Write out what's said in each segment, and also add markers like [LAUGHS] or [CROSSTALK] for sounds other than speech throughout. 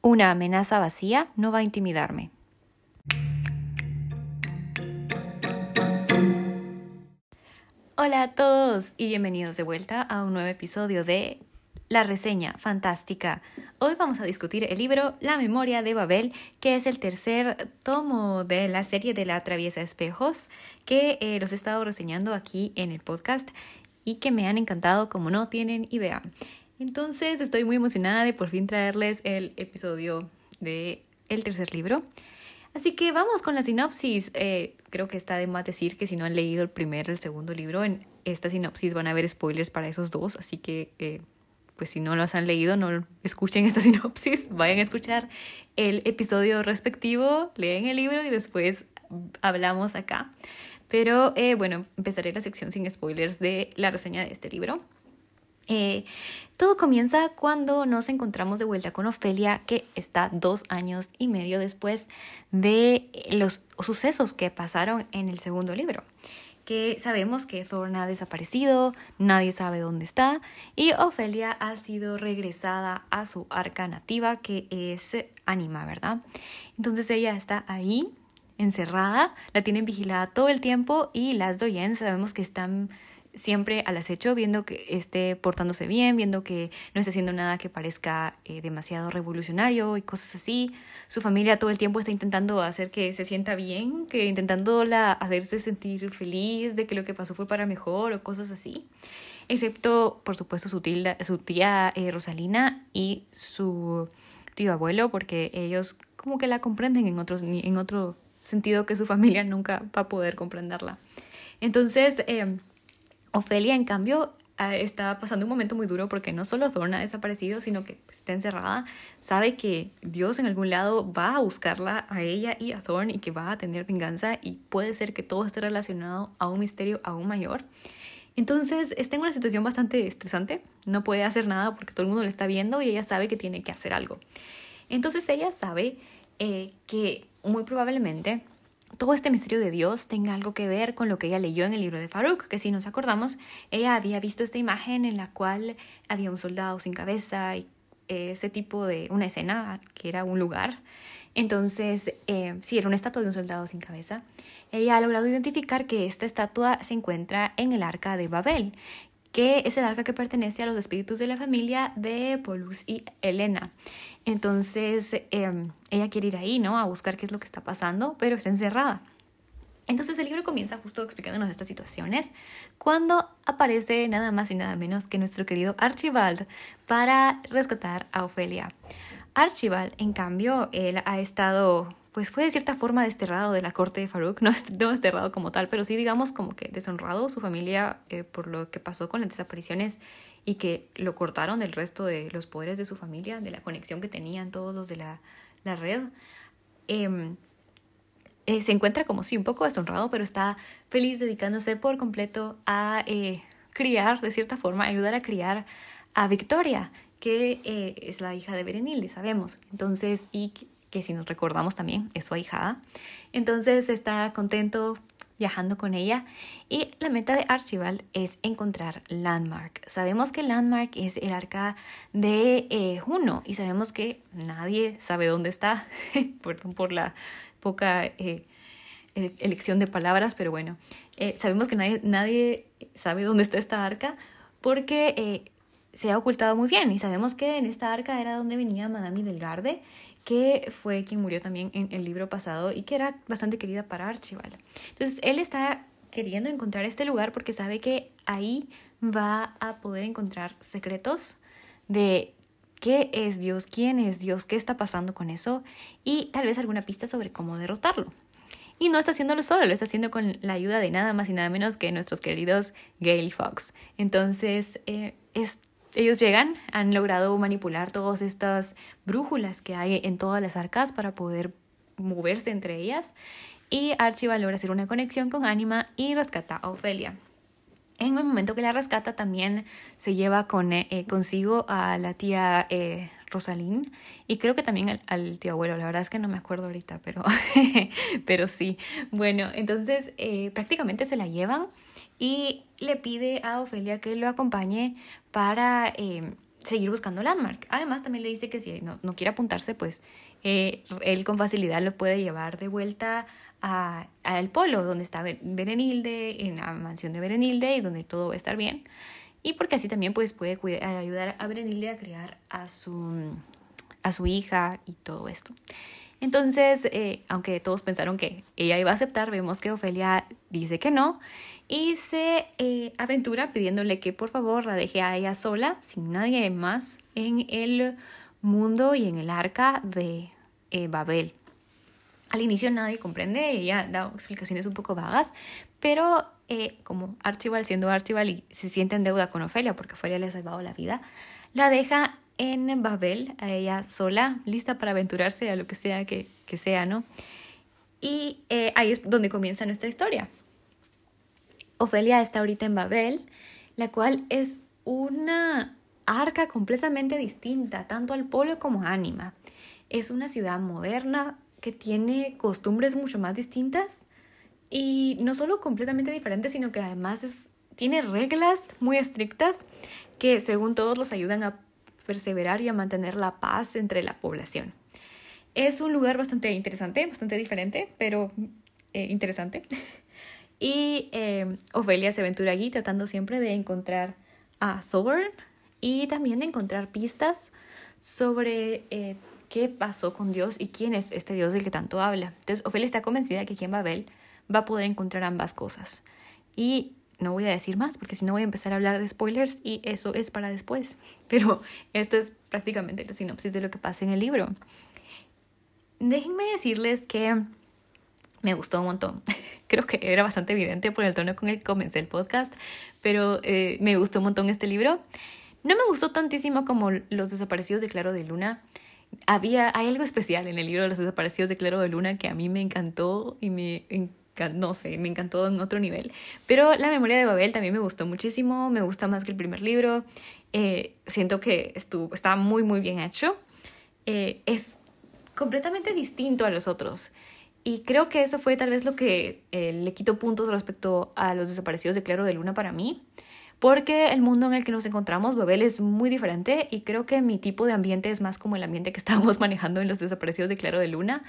Una amenaza vacía no va a intimidarme. Hola a todos y bienvenidos de vuelta a un nuevo episodio de La reseña fantástica. Hoy vamos a discutir el libro La memoria de Babel, que es el tercer tomo de la serie de la traviesa espejos, que eh, los he estado reseñando aquí en el podcast y que me han encantado como no tienen idea. Entonces estoy muy emocionada de por fin traerles el episodio de el tercer libro. Así que vamos con la sinopsis. Eh, creo que está de más decir que si no han leído el primer o el segundo libro, en esta sinopsis van a haber spoilers para esos dos. Así que, eh, pues si no los han leído, no escuchen esta [LAUGHS] sinopsis. Vayan a escuchar el episodio respectivo, leen el libro y después hablamos acá. Pero eh, bueno, empezaré la sección sin spoilers de la reseña de este libro. Eh, todo comienza cuando nos encontramos de vuelta con Ofelia, que está dos años y medio después de los sucesos que pasaron en el segundo libro. Que sabemos que Thorn ha desaparecido, nadie sabe dónde está, y Ofelia ha sido regresada a su arca nativa, que es Anima, ¿verdad? Entonces ella está ahí, encerrada, la tienen vigilada todo el tiempo, y las Doyen sabemos que están siempre al acecho, viendo que esté portándose bien, viendo que no esté haciendo nada que parezca eh, demasiado revolucionario y cosas así. Su familia todo el tiempo está intentando hacer que se sienta bien, que intentándola hacerse sentir feliz de que lo que pasó fue para mejor o cosas así. Excepto, por supuesto, su, su tía eh, Rosalina y su tío abuelo, porque ellos como que la comprenden en, otros, en otro sentido que su familia nunca va a poder comprenderla. Entonces, eh, Ofelia, en cambio, está pasando un momento muy duro porque no solo Thorn ha desaparecido, sino que está encerrada, sabe que Dios en algún lado va a buscarla a ella y a Thorn y que va a tener venganza y puede ser que todo esté relacionado a un misterio aún mayor. Entonces está en una situación bastante estresante, no puede hacer nada porque todo el mundo le está viendo y ella sabe que tiene que hacer algo. Entonces ella sabe eh, que muy probablemente todo este misterio de Dios tenga algo que ver con lo que ella leyó en el libro de Farouk, que si nos acordamos, ella había visto esta imagen en la cual había un soldado sin cabeza y ese tipo de una escena que era un lugar. Entonces, eh, sí, era una estatua de un soldado sin cabeza. Ella ha logrado identificar que esta estatua se encuentra en el arca de Babel, que es el arca que pertenece a los espíritus de la familia de Polus y Elena. Entonces, em, ella quiere ir ahí, ¿no? A buscar qué es lo que está pasando, pero está encerrada. Entonces el libro comienza justo explicándonos estas situaciones cuando aparece nada más y nada menos que nuestro querido Archibald para rescatar a Ofelia. Archibald, en cambio, él ha estado pues fue de cierta forma desterrado de la corte de Farouk, [LAUGHS] no, no desterrado como tal, pero sí digamos como que deshonrado su familia eh, por lo que pasó con las desapariciones y que lo cortaron del resto de los poderes de su familia, de la conexión que tenían todos los de la, la red. Em, eh, se encuentra como sí, un poco deshonrado, pero está feliz dedicándose por completo a eh, criar, de cierta forma, ayudar a criar a Victoria, que es la hija de Berenilde, sabemos. Entonces, y que si nos recordamos también es su ahijada. Entonces está contento viajando con ella y la meta de Archibald es encontrar Landmark. Sabemos que Landmark es el arca de eh, Juno y sabemos que nadie sabe dónde está, [LAUGHS] perdón por la poca eh, e-, elección de palabras, pero bueno, eh, sabemos que nadie, nadie sabe dónde está esta arca porque se ha ocultado muy bien y sabemos que en esta arca era donde venía Madame Delgarde que fue quien murió también en el libro pasado y que era bastante querida para Archibald. Entonces él está queriendo encontrar este lugar porque sabe que ahí va a poder encontrar secretos de qué es Dios, quién es Dios, qué está pasando con eso y tal vez alguna pista sobre cómo derrotarlo. Y no está haciéndolo solo, lo está haciendo con la ayuda de nada más y nada menos que nuestros queridos Gale Fox. Entonces, eh, es ellos llegan, han logrado manipular todas estas brújulas que hay en todas las arcas para poder moverse entre ellas y Archibald logra hacer una conexión con Anima y rescata a Ofelia. En el momento que la rescata también se lleva con, eh, eh, consigo a la tía eh, Rosalín y creo que también al, tío abuelo, la verdad es que no me acuerdo ahorita, pero, [LAUGHS] pero sí. Bueno, entonces eh, prácticamente se la llevan y le pide a Ofelia que lo acompañe para eh, seguir buscando Landmark. Además, también le dice que si no, no quiere apuntarse, pues eh, él con facilidad lo puede llevar de vuelta al polo, donde está Berenilde, en la mansión de Berenilde y donde todo va a estar bien. Y porque así también pues, puede ayudar a Berenilde a criar a su, a su hija y todo esto. Entonces, eh, aunque todos pensaron que ella iba a aceptar, vemos que Ofelia dice que no y se eh, aventura pidiéndole que por favor la deje a ella sola, sin nadie más, en el mundo y en el arca de eh, Babel. Al inicio nadie comprende, ella da explicaciones un poco vagas, pero como Archibald, siendo Archibald y se siente en deuda con Ofelia porque Ofelia le ha salvado la vida, la deja en Babel, a ella sola, lista para aventurarse a lo que sea que, sea, ¿no? Y eh, ahí es donde comienza nuestra historia. Ofelia está ahorita en Babel, la cual es una arca completamente distinta, tanto al polo como a Ánima. Es una ciudad moderna que tiene costumbres mucho más distintas y no solo completamente diferentes, sino que además tiene reglas muy estrictas que según todos los ayudan a perseverar y a mantener la paz entre la población. Es un lugar bastante interesante, bastante diferente, pero eh, interesante. [LAUGHS] y eh, Ofelia se aventura allí tratando siempre de encontrar a Thorn y también de encontrar pistas sobre eh, qué pasó con Dios y quién es este Dios del que tanto habla. Entonces, Ofelia está convencida que aquí en Babel va a poder encontrar ambas cosas. Y no voy a decir más porque si no voy a empezar a hablar de spoilers y eso es para después. [LAUGHS] Pero esto es prácticamente la sinopsis de lo que pasa en el libro. Déjenme decirles que me gustó un montón. [LAUGHS] Creo que era bastante evidente por el tono con el que comencé el podcast, pero eh, me gustó un montón este libro. No me gustó tantísimo como Los desaparecidos de Claro de Luna. Había, hay algo especial en el libro de Los desaparecidos de Claro de Luna que a mí me encantó y me no sé, me encantó en otro nivel. Pero La memoria de Babel también me gustó muchísimo, me gusta más que el primer libro. Eh, siento que estuvo, está muy, muy bien hecho. Eh, es completamente distinto a los otros. Y creo que eso fue tal vez lo que eh, le quitó puntos respecto a los desaparecidos de Claro de Luna para mí. Porque el mundo en el que nos encontramos, Babel, es muy diferente y creo que mi tipo de ambiente es más como el ambiente que [LAUGHS] estábamos manejando en los desaparecidos de Claro de Luna.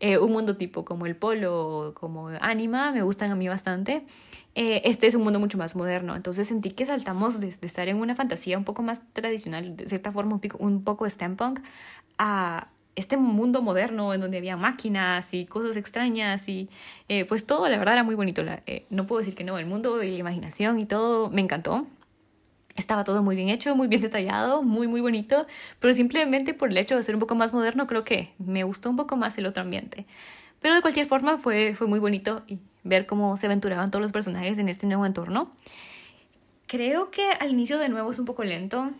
Eh, un mundo tipo como el polo, como anima, me gustan a mí bastante. Eh, este es un mundo mucho más moderno, entonces sentí que saltamos de, estar en una fantasía un poco más tradicional, de cierta forma un, pico, un poco steampunk, a este mundo moderno en donde había máquinas y cosas extrañas y eh, pues todo, la verdad, era muy bonito. no puedo decir que no, el mundo y la imaginación y todo me encantó. Estaba todo muy bien hecho, muy bien detallado, muy, muy bonito, pero simplemente por el hecho de ser un poco más moderno, creo que me gustó un poco más el otro ambiente. Pero de cualquier forma fue, fue muy bonito ver cómo se aventuraban todos los personajes en este nuevo entorno. Creo que al inicio de nuevo es un poco lento,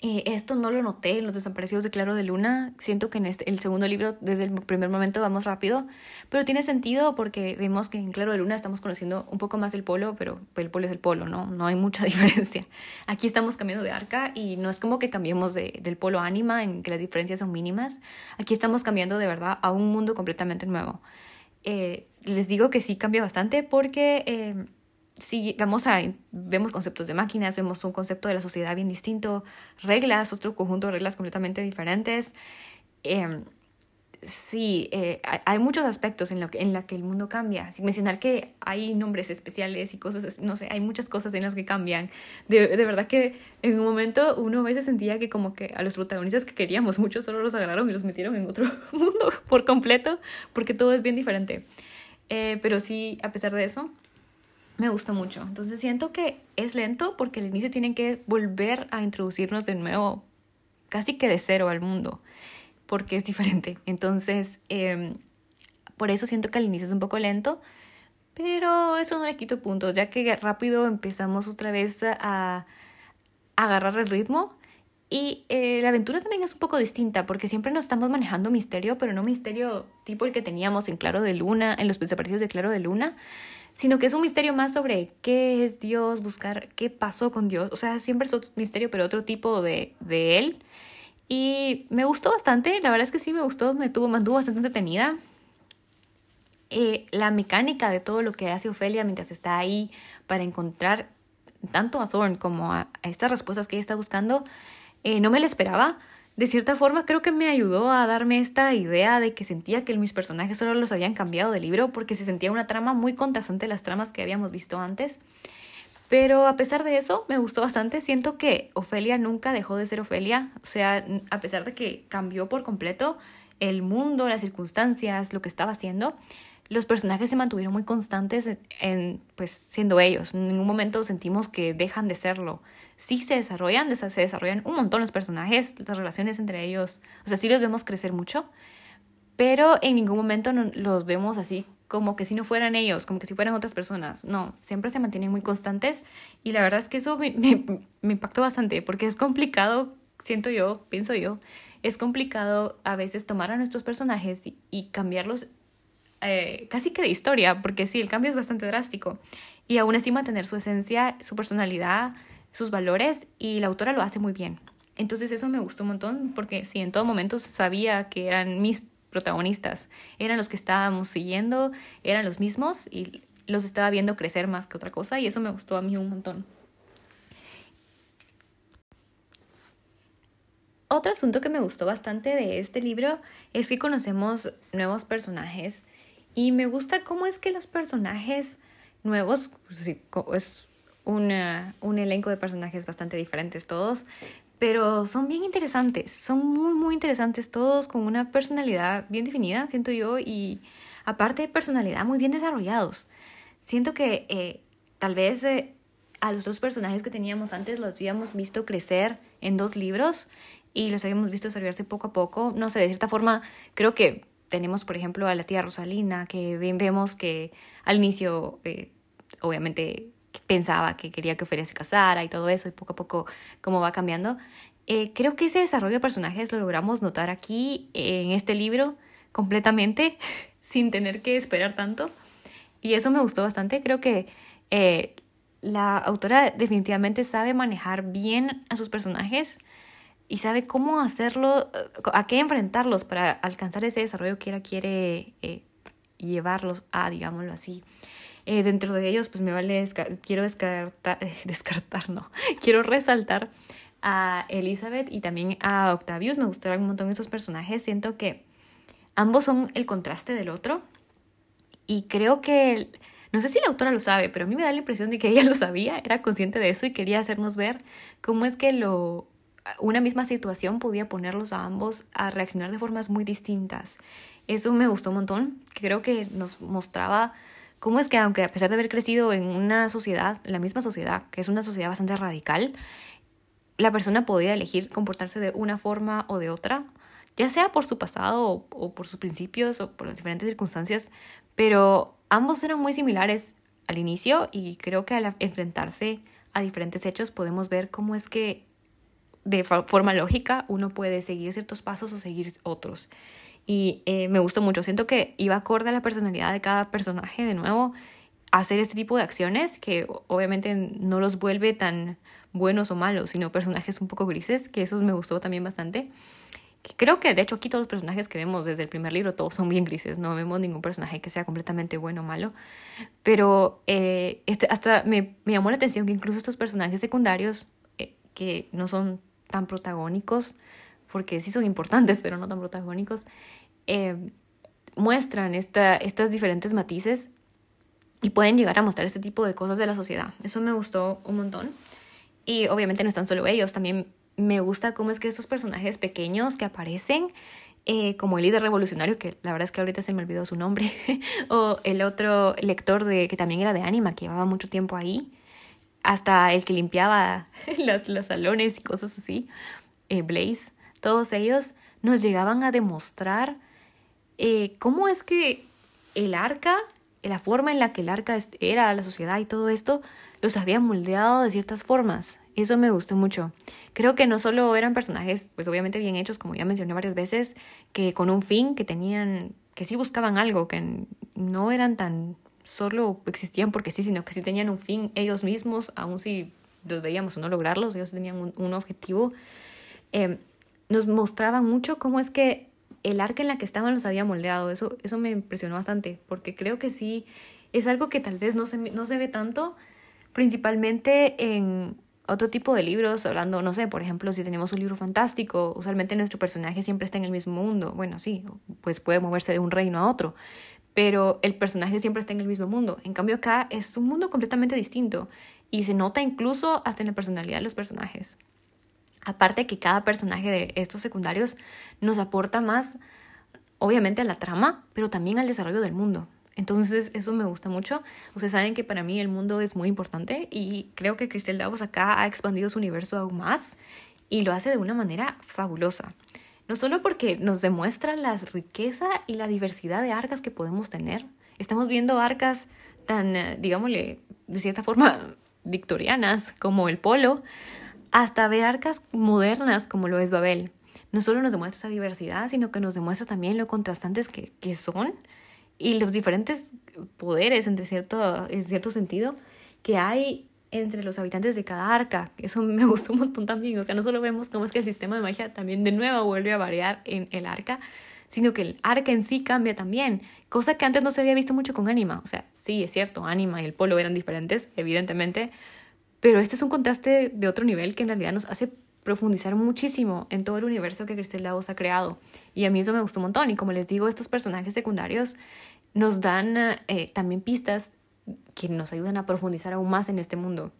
eh, esto no lo noté en los desaparecidos de Claro de Luna. Siento que en este, el segundo libro, desde el primer momento, vamos rápido. Pero tiene sentido porque vemos que en Claro de Luna estamos conociendo un poco más el polo, pero el polo es el polo, ¿no? No hay mucha [LAUGHS] diferencia. Aquí estamos cambiando de arca y no es como que cambiemos de, del polo ánima, en que las diferencias son mínimas. Aquí estamos cambiando de verdad a un mundo completamente nuevo. Eh, les digo que sí cambia bastante porque. Eh, si vamos a, vemos conceptos de máquinas, vemos un concepto de la sociedad bien distinto, reglas, otro conjunto de reglas completamente diferentes. Eh, sí, eh, hay muchos aspectos en, lo que, en la que el mundo cambia. Sin mencionar que hay nombres especiales y cosas, no sé, hay muchas cosas en las que cambian. De, de verdad que en un momento uno a veces sentía que como que a los protagonistas que queríamos mucho solo los agarraron y los metieron en otro [LAUGHS] mundo por completo, porque todo es bien diferente. Eh, pero sí, a pesar de eso, me gustó mucho. Entonces siento que es lento porque al inicio tienen que volver a introducirnos de nuevo, casi que de cero al mundo, porque es diferente. Entonces, em, por eso siento que al inicio es un poco lento, pero eso no le quito puntos, ya que rápido empezamos otra vez a, agarrar el ritmo. Y eh, la aventura también es un poco distinta porque siempre nos estamos manejando misterio, pero no misterio tipo el que teníamos en Claro de Luna, en los desaparecidos de Claro de Luna, sino que es un misterio más sobre qué es Dios, buscar qué pasó con Dios. O sea, siempre es otro misterio, pero otro tipo de, de él. Y me gustó bastante, la verdad es que sí me gustó, me tuvo, mantuvo bastante entretenida. Eh, la mecánica de todo lo que hace Ofelia mientras está ahí para encontrar tanto a Thorn como a, estas respuestas que ella está buscando, eh, no me la esperaba. De cierta forma creo que me ayudó a darme esta idea de que sentía que mis personajes solo los habían cambiado de libro porque se sentía una trama muy contrastante a las tramas que habíamos visto antes. Pero a pesar de eso, me gustó bastante. Siento que Ofelia nunca dejó de ser Ofelia. O sea, a pesar de que cambió por completo el mundo, las circunstancias, lo que estaba haciendo, los personajes se mantuvieron muy constantes en, pues, siendo ellos. En ningún momento sentimos que dejan de serlo. Sí se desarrollan, se desarrollan un montón los personajes, las relaciones entre ellos. O sea, sí los vemos crecer mucho, pero en ningún momento los vemos así como que si no fueran ellos, como que si fueran otras personas. No, siempre se mantienen muy constantes y la verdad es que eso me, impactó bastante porque es complicado, siento yo, pienso yo, es complicado a veces tomar a nuestros personajes y, cambiarlos eh, casi que de historia, porque sí, el cambio es bastante drástico. Y aún así mantener su esencia, su personalidad, sus valores, y la autora lo hace muy bien. Entonces eso me gustó un montón, porque sí, en todo momento sabía que eran mis protagonistas, eran los que estábamos siguiendo, eran los mismos y los estaba viendo crecer más que otra cosa, y eso me gustó a mí un montón. Otro asunto que me gustó bastante de este libro es que conocemos nuevos personajes y me gusta cómo es que los personajes nuevos, pues es una, un elenco de personajes bastante diferentes todos, pero son bien interesantes, son muy, muy interesantes todos, con una personalidad bien definida, siento yo, y aparte de personalidad muy bien desarrollados. Siento que eh, tal vez eh, a los dos personajes que teníamos antes los habíamos visto crecer en dos libros y los habíamos visto desarrollarse poco a poco. No sé, de cierta forma, creo que tenemos, por ejemplo, a la tía Rosalina, que vemos que al inicio, eh, obviamente, pensaba que quería que Ofelia se casara y todo eso, y poco a poco cómo va cambiando. Eh, creo que ese desarrollo de personajes lo logramos notar aquí en este libro completamente, [LAUGHS] sin tener que esperar tanto. Y eso me gustó bastante. Creo que eh, la autora definitivamente sabe manejar bien a sus personajes y sabe cómo hacerlo, a qué enfrentarlos para alcanzar ese desarrollo que ella quiere eh, llevarlos a, digámoslo así. Eh, dentro de ellos, pues me vale, quiero descartar, [LAUGHS] descartar, no, [LAUGHS] quiero resaltar a Elizabeth y también a Octavius. Me gustaron un montón esos personajes. Siento que ambos son el contraste del otro. Y creo que, no sé si la autora lo sabe, pero a mí me da la impresión de que ella [LAUGHS] lo sabía, era consciente de eso y quería hacernos ver cómo es que lo una misma situación podía ponerlos a ambos a reaccionar de formas muy distintas. Eso me gustó un montón, creo que nos mostraba cómo es que aunque a pesar de haber crecido en una sociedad, la misma sociedad, que es una sociedad bastante radical, la persona podía elegir comportarse de una forma o de otra, ya sea por su pasado o, por sus principios o por las diferentes circunstancias, pero ambos eran muy similares al inicio y creo que al enfrentarse a diferentes hechos podemos ver cómo es que de forma lógica uno puede seguir ciertos pasos o seguir otros. Y eh, me gustó mucho. Siento que iba acorde a la personalidad de cada personaje, de nuevo, hacer este tipo de acciones que obviamente no los vuelve tan buenos o malos, sino personajes un poco grises, que eso me gustó también bastante. Creo que de hecho aquí todos los personajes que vemos desde el primer libro, todos son bien grises, no vemos ningún personaje que sea completamente bueno o malo, pero eh, este, hasta me, me, llamó la atención que incluso estos personajes secundarios, eh, que no son tan protagónicos, porque sí son importantes, pero no tan protagónicos, eh, muestran esta, estas diferentes matices y pueden llegar a mostrar este tipo de cosas de la sociedad. Eso me gustó un montón. Y obviamente no están solo ellos, también me gusta cómo es que estos personajes pequeños que aparecen, eh, como el líder revolucionario, que la verdad es que ahorita se me olvidó su nombre, [LAUGHS] o el otro lector de, que también era de Anima, que llevaba mucho tiempo ahí, hasta el que limpiaba [LAUGHS] los, salones y cosas así, eh, Blaze, todos ellos nos llegaban a demostrar eh, cómo es que el arca, la forma en la que el arca era la sociedad y todo esto, los había moldeado de ciertas formas. Eso me gustó mucho. Creo que no solo eran personajes, pues obviamente bien hechos, como ya mencioné varias veces, que con un fin, que tenían, que sí buscaban algo, que no eran tan solo existían porque sí, sino que sí tenían un fin ellos mismos, aun si los veíamos o no lograrlos, ellos tenían un, objetivo. Eh, nos mostraban mucho cómo es que el arca en la que estaban los había moldeado. Eso, eso me impresionó bastante, porque creo que sí es algo que tal vez no se, no se ve tanto, principalmente en otro tipo de libros, hablando, no sé, por ejemplo, si tenemos un libro fantástico, usualmente nuestro personaje siempre está en el mismo mundo. Bueno, sí, pues puede moverse de un reino a otro, pero el personaje siempre está en el mismo mundo. En cambio acá es un mundo completamente distinto y se nota incluso hasta en la personalidad de los personajes. Aparte que cada personaje de estos secundarios nos aporta más, obviamente, a la trama, pero también al desarrollo del mundo. Entonces, eso me gusta mucho. Ustedes saben que para mí el mundo es muy importante y creo que Cristel Davos acá ha expandido su universo aún más y lo hace de una manera fabulosa. No solo porque nos demuestra la riqueza y la diversidad de arcas que podemos tener. Estamos viendo arcas tan, eh, digámosle, de cierta forma [LAUGHS] victorianas como el polo, hasta ver arcas modernas como lo es Babel. No solo nos demuestra esa diversidad, sino que nos demuestra también lo contrastantes que, que son y los diferentes poderes entre cierto, en cierto sentido que hay entre los habitantes de cada arca. Eso me [LAUGHS] gustó un montón también. O sea, no solo vemos cómo es que el sistema de magia también de nuevo vuelve a variar en el arca, sino que el arca en sí cambia también, cosa que antes no se había visto mucho con Anima. O sea, sí, es cierto, Anima y el Polo eran diferentes, evidentemente, pero este es un contraste de otro nivel que en realidad nos hace profundizar muchísimo en todo el universo que Cristel Davos ha creado. Y a mí eso me gustó un montón. Y como les digo, estos personajes secundarios nos dan eh, también pistas que nos ayudan a profundizar aún más en este mundo.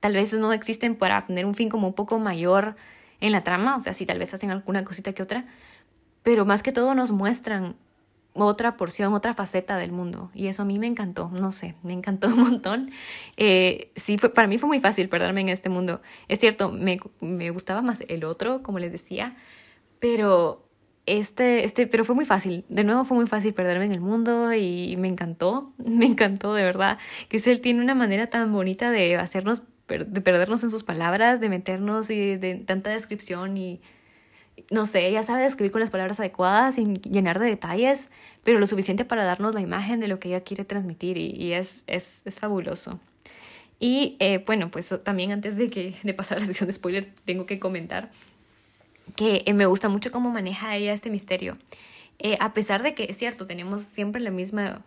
Tal vez no existen para tener un fin como un poco mayor en la trama, o sea, sí, tal vez hacen alguna cosita que otra, pero más que todo nos muestran otra porción, otra faceta del mundo. Y eso a mí me encantó, no sé, me encantó [LAUGHS] un montón. Eh, sí, fue, para mí fue muy fácil perderme en este mundo. Es cierto, me, me gustaba más el otro, como les decía, pero este, este, pero fue muy fácil. De nuevo fue muy fácil perderme en el mundo y me encantó, [LAUGHS] me encantó de verdad. Él tiene una manera tan bonita de hacernos, de perdernos en sus palabras, de meternos y de tanta descripción y no sé, ella sabe describir con las palabras adecuadas sin llenar de detalles, pero lo suficiente para darnos la imagen de lo que ella quiere transmitir y, es, es, es, fabuloso. Y eh, bueno, pues también antes de, que, de pasar a la sección de spoilers, tengo que comentar que eh, me gusta mucho cómo maneja ella este misterio. Eh, a pesar de que es cierto, tenemos siempre la misma,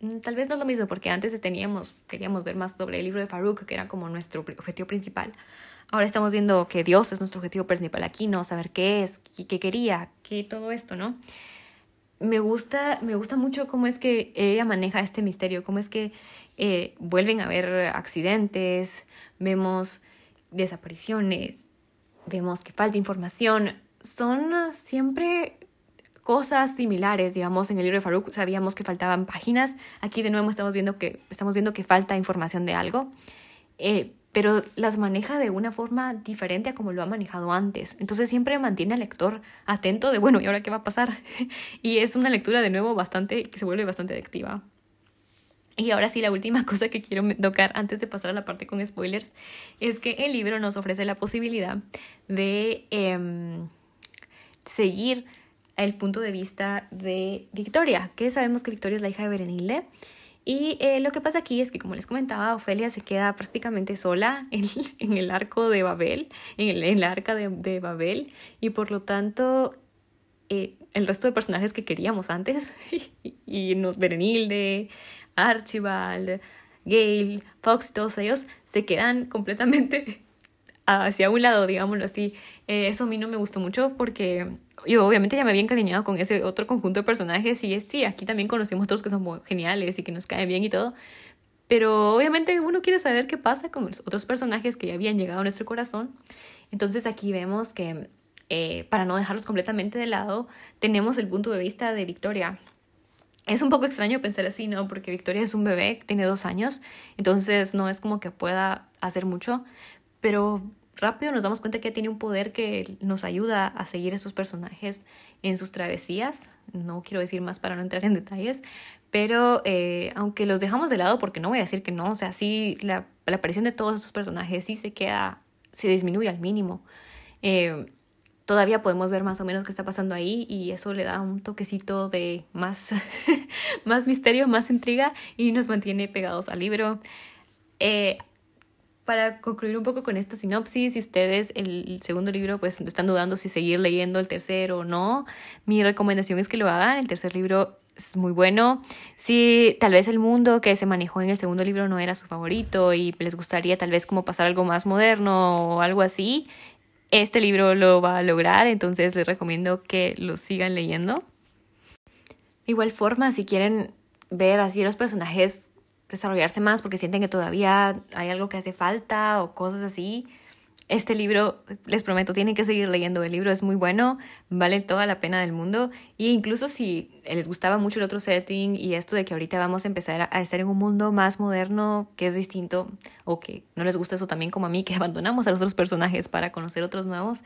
mm, tal vez no lo mismo, porque antes teníamos, queríamos ver más sobre el libro de Farouk, que era como nuestro objetivo principal. Ahora estamos viendo que Dios es nuestro objetivo principal aquí, ¿no? Saber qué es, qué, quería, qué todo esto, ¿no? Me gusta, me gusta mucho cómo es que ella maneja este misterio, cómo es que eh, vuelven a haber accidentes, vemos desapariciones, vemos que falta información. Son siempre cosas similares, digamos, en el libro de Farouk sabíamos que faltaban páginas, aquí de nuevo estamos viendo que, estamos viendo que falta información de algo. Eh, pero las maneja de una forma diferente a como lo ha manejado antes. Entonces siempre mantiene al lector atento de, bueno, ¿y ahora qué va a pasar? [LAUGHS] y es una lectura de nuevo bastante, que se vuelve bastante adictiva. Y ahora sí, la última [LAUGHS] cosa que quiero tocar antes de pasar a la parte con spoilers es que el libro nos ofrece la posibilidad de em, seguir el punto de vista de Victoria, que sabemos que Victoria es la hija de Berenilde y eh, lo que pasa aquí es que, como les comentaba, Ofelia se queda prácticamente sola [LAUGHS] en, el arco de Babel, en el, arca de, Babel, y por lo tanto eh, el resto de personajes que queríamos antes, [LAUGHS] y, nos Berenilde, Archibald, Gale, Fox, todos ellos, se quedan completamente hacia un lado, digámoslo así. Eh, eso a mí no me gustó mucho porque yo obviamente ya me había encariñado con ese otro conjunto de personajes y es, sí, aquí también conocimos otros que son muy geniales y que nos caen bien y todo. Pero obviamente uno quiere saber qué pasa con los otros personajes que ya habían llegado a nuestro corazón. Entonces aquí vemos que eh, para no dejarlos completamente de lado, tenemos el punto de vista de Victoria. Es un poco extraño pensar así, ¿no? Porque Victoria es un bebé, tiene dos años, entonces no es como que pueda hacer mucho, pero rápido nos damos cuenta que tiene un poder que nos ayuda a seguir estos personajes en sus travesías. No quiero decir más para no entrar en detalles, pero eh, aunque los dejamos de lado, porque no voy a decir que no, o sea, sí, la, la aparición de todos estos personajes sí se queda, se disminuye al mínimo. Eh, todavía podemos ver más o menos qué está pasando ahí y eso le da un toquecito de más, [LAUGHS] más misterio, más intriga y nos mantiene pegados al libro. Eh, para concluir un poco con esta sinopsis, si ustedes el segundo libro pues están dudando si seguir leyendo el tercero o no, mi recomendación es que lo hagan. El tercer libro es muy bueno. Si tal vez el mundo que se manejó en el segundo libro no era su favorito y les gustaría tal vez como pasar algo más moderno o algo así, este libro lo va a lograr, entonces les recomiendo que lo sigan leyendo. Igual forma, si quieren ver así los personajes desarrollarse más porque sienten que todavía hay algo que hace falta o cosas así, este libro, les prometo, tienen que seguir leyendo. El libro es muy bueno, vale toda la pena del mundo. Y incluso si les gustaba mucho el otro setting y esto de que ahorita vamos a empezar a estar en un mundo más moderno, que es distinto, o que no les gusta eso también como a mí, que [LAUGHS] abandonamos a los otros personajes para conocer otros nuevos,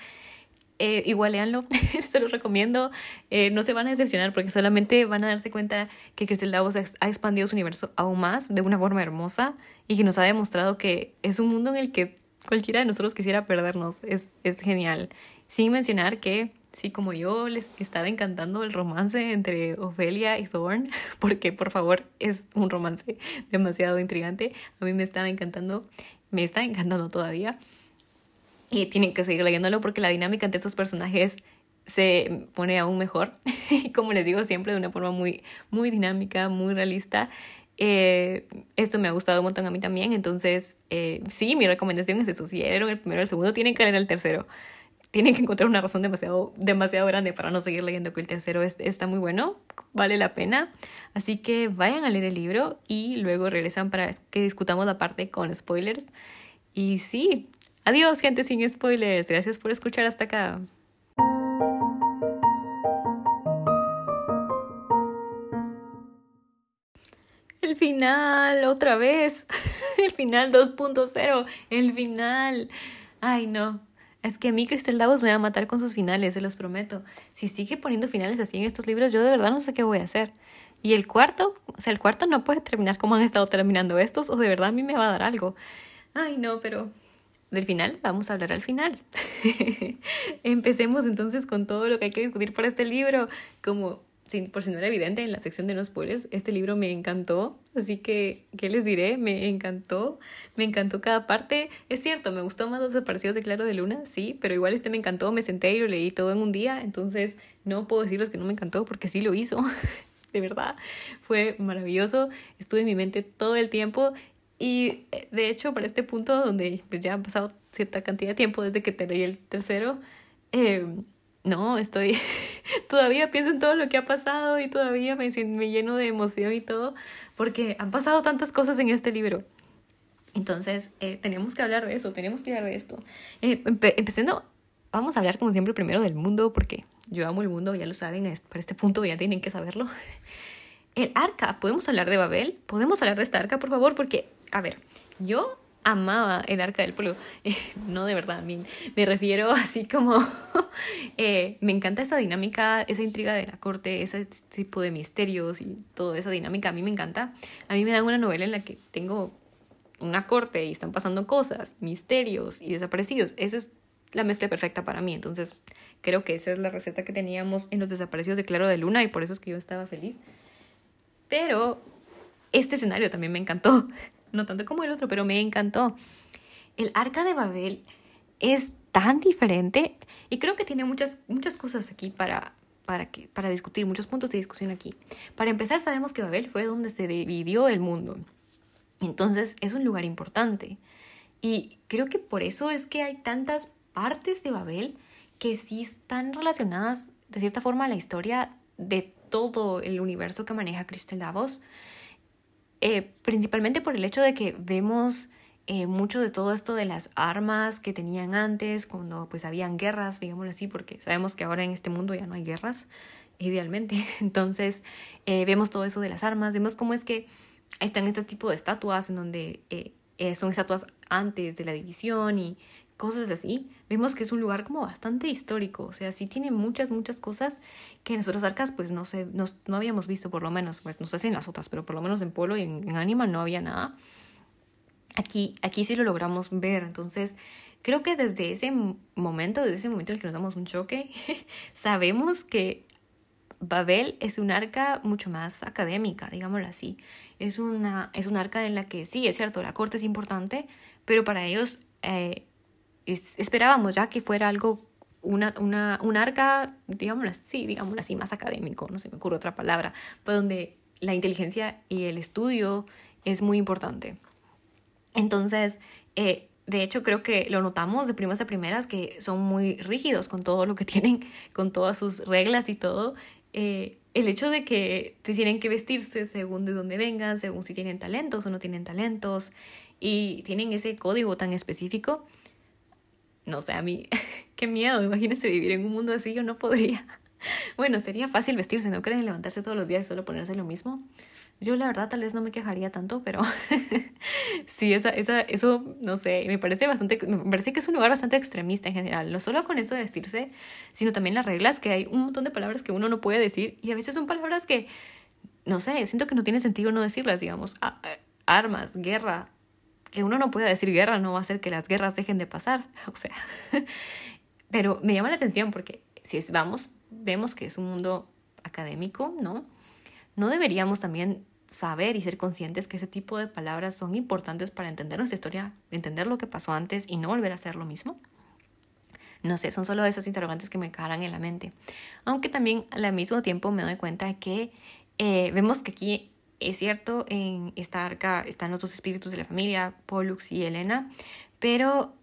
eh, igual leanlo, [LAUGHS] se los recomiendo. Eh, no se van a decepcionar porque solamente van a darse cuenta que Crystal Davos ha expandido su universo aún más de una forma hermosa y que nos ha demostrado que es un mundo en el que cualquiera de nosotros quisiera perdernos. Es, es genial. Sin mencionar que, sí, como yo les estaba encantando el romance entre Ofelia y Thorn, [LAUGHS] porque por favor es un romance [LAUGHS] demasiado intrigante. A mí me estaba encantando, me está encantando todavía. Y tienen que seguir leyéndolo porque la dinámica entre estos personajes se pone aún mejor. [LAUGHS] Y como les digo, siempre de una forma muy, muy dinámica, muy realista. Eh, esto me ha gustado un montón a mí también, entonces eh, sí, mi recomendación es eso, si leyeron el primero el segundo, tienen que leer el tercero. Tienen que encontrar una razón demasiado, demasiado grande para no seguir leyendo que el tercero es, está muy bueno, vale la pena. Así que vayan a leer el libro y luego regresan para que discutamos la parte con spoilers. Y sí, adiós gente sin spoilers, gracias por escuchar hasta acá. El final, otra vez. [LAUGHS] El final 2.0. El final. Ay, no. Es que a mí Crystal Davos me va a matar con sus finales, se los prometo. Si sigue poniendo finales así en estos libros, yo de verdad no sé qué voy a hacer. Y el cuarto, o sea, el cuarto no puede terminar como han estado terminando estos, o de verdad a mí me va a dar algo. Ay, no, pero del final, vamos a hablar al final. [LAUGHS] Empecemos entonces con todo lo que hay que discutir para este libro. Como por si no era evidente en la sección de los spoilers, este libro me encantó, así que, ¿qué les diré? Me encantó, me encantó cada parte. Es cierto, me gustó más los desaparecidos de Claro de Luna, sí, pero igual este me encantó, me senté y lo leí todo en un día, entonces no puedo decirles que no me encantó porque sí lo hizo, [LAUGHS] de verdad, fue maravilloso, estuve en mi mente todo el tiempo y eh, de hecho para este punto donde pues, ya ha pasado cierta cantidad de tiempo desde que te leí el tercero, eh, no, estoy, [LAUGHS] todavía pienso en todo lo que ha pasado y todavía me, me lleno de emoción y todo, porque han pasado tantas cosas en este libro. Entonces, eh, tenemos que hablar de eso, tenemos que hablar de esto. Eh, empezando, vamos a hablar como siempre primero del mundo, porque yo amo el mundo, ya lo saben, para este punto ya tienen que saberlo. [LAUGHS] El arca, ¿podemos hablar de Babel? ¿Podemos hablar de esta arca, por favor? Porque, a ver, yo amaba el arca del pueblo. no de verdad, me, me refiero así como... [LAUGHS] Eh, me encanta esa dinámica, esa intriga de la corte, ese tipo de misterios y toda esa dinámica. A mí me encanta. A mí me dan una novela en la que tengo una corte y están pasando cosas, misterios y desaparecidos. Esa es la mezcla perfecta para mí. Entonces, creo que esa es la receta que teníamos en los desaparecidos de Claro de Luna y por eso es que yo estaba feliz. Pero este escenario también me encantó no tanto como el otro, pero me encantó. El arca de Babel es tan diferente y creo que tiene muchas, muchas cosas aquí para, para, que, para discutir, muchos puntos de discusión aquí. Para empezar, sabemos que Babel fue donde se dividió el mundo. Entonces, es un lugar importante. Y creo que por eso es que hay tantas partes de Babel que sí están relacionadas de cierta forma a la historia de todo el universo que maneja Crystal Davos. Eh, principalmente por el hecho de que vemos eh, mucho de todo esto de las armas que tenían antes, cuando pues habían guerras, digámoslo así, porque sabemos que ahora en este mundo ya no hay guerras, idealmente. [LAUGHS] Entonces, eh, vemos todo eso de las armas, vemos cómo es que están este tipo de estatuas en donde son estatuas antes de la división y cosas así, vemos que es un lugar como bastante histórico, o sea, sí tiene muchas, muchas cosas que en otras arcas pues no sé, no, no habíamos visto por lo menos, pues no sé si en las otras, pero por lo menos en Polo y en, en Anima no había nada. Aquí, aquí sí lo logramos ver, entonces creo que desde ese momento, desde ese momento en el que nos damos un choque, [LAUGHS] sabemos que Babel es un arca mucho más académica, digámoslo así. Es una, es un arca en la que sí, es cierto, la corte es importante, pero para ellos eh, esperábamos ya que fuera algo una, una, un arca, digámoslo así, digámoslo así, más académico, no se me ocurre otra palabra, donde la inteligencia y el estudio es muy importante. Entonces, eh, de hecho, creo que lo notamos de primas a primeras que son muy rígidos con todo lo que tienen, con todas sus reglas y todo. Eh, el hecho de que tienen que vestirse según de dónde vengan, según si tienen talentos o no tienen talentos, y tienen ese código tan específico, no sé, a mí, [LAUGHS] qué miedo, imagínense vivir en un mundo así, yo no podría. [LAUGHS] Bueno, sería fácil vestirse, ¿no creen? Levantarse todos los días y solo ponerse lo mismo. Yo la verdad tal vez no me quejaría tanto, pero [LAUGHS] sí, esa, esa, eso, no sé, me parece bastante, me parece que es un lugar bastante extremista en general, no solo con eso de vestirse, sino también las reglas, que hay un montón de palabras que uno no puede decir y a veces son palabras que, no sé, siento que no tiene sentido no decirlas, digamos, armas, guerra, que uno no pueda decir guerra no va a hacer que las guerras dejen de pasar, [LAUGHS] o sea, pero me llama la atención porque si vamos, vemos que es un mundo académico, ¿no? ¿No deberíamos también saber y ser conscientes que ese tipo de palabras son importantes para entender nuestra historia, entender lo que pasó antes y no volver a hacer lo mismo? No sé, son solo esas interrogantes que me caran en la mente. Aunque también al mismo tiempo me doy cuenta que eh, vemos que aquí es cierto, en esta arca están los dos espíritus de la familia, Pollux y Elena, pero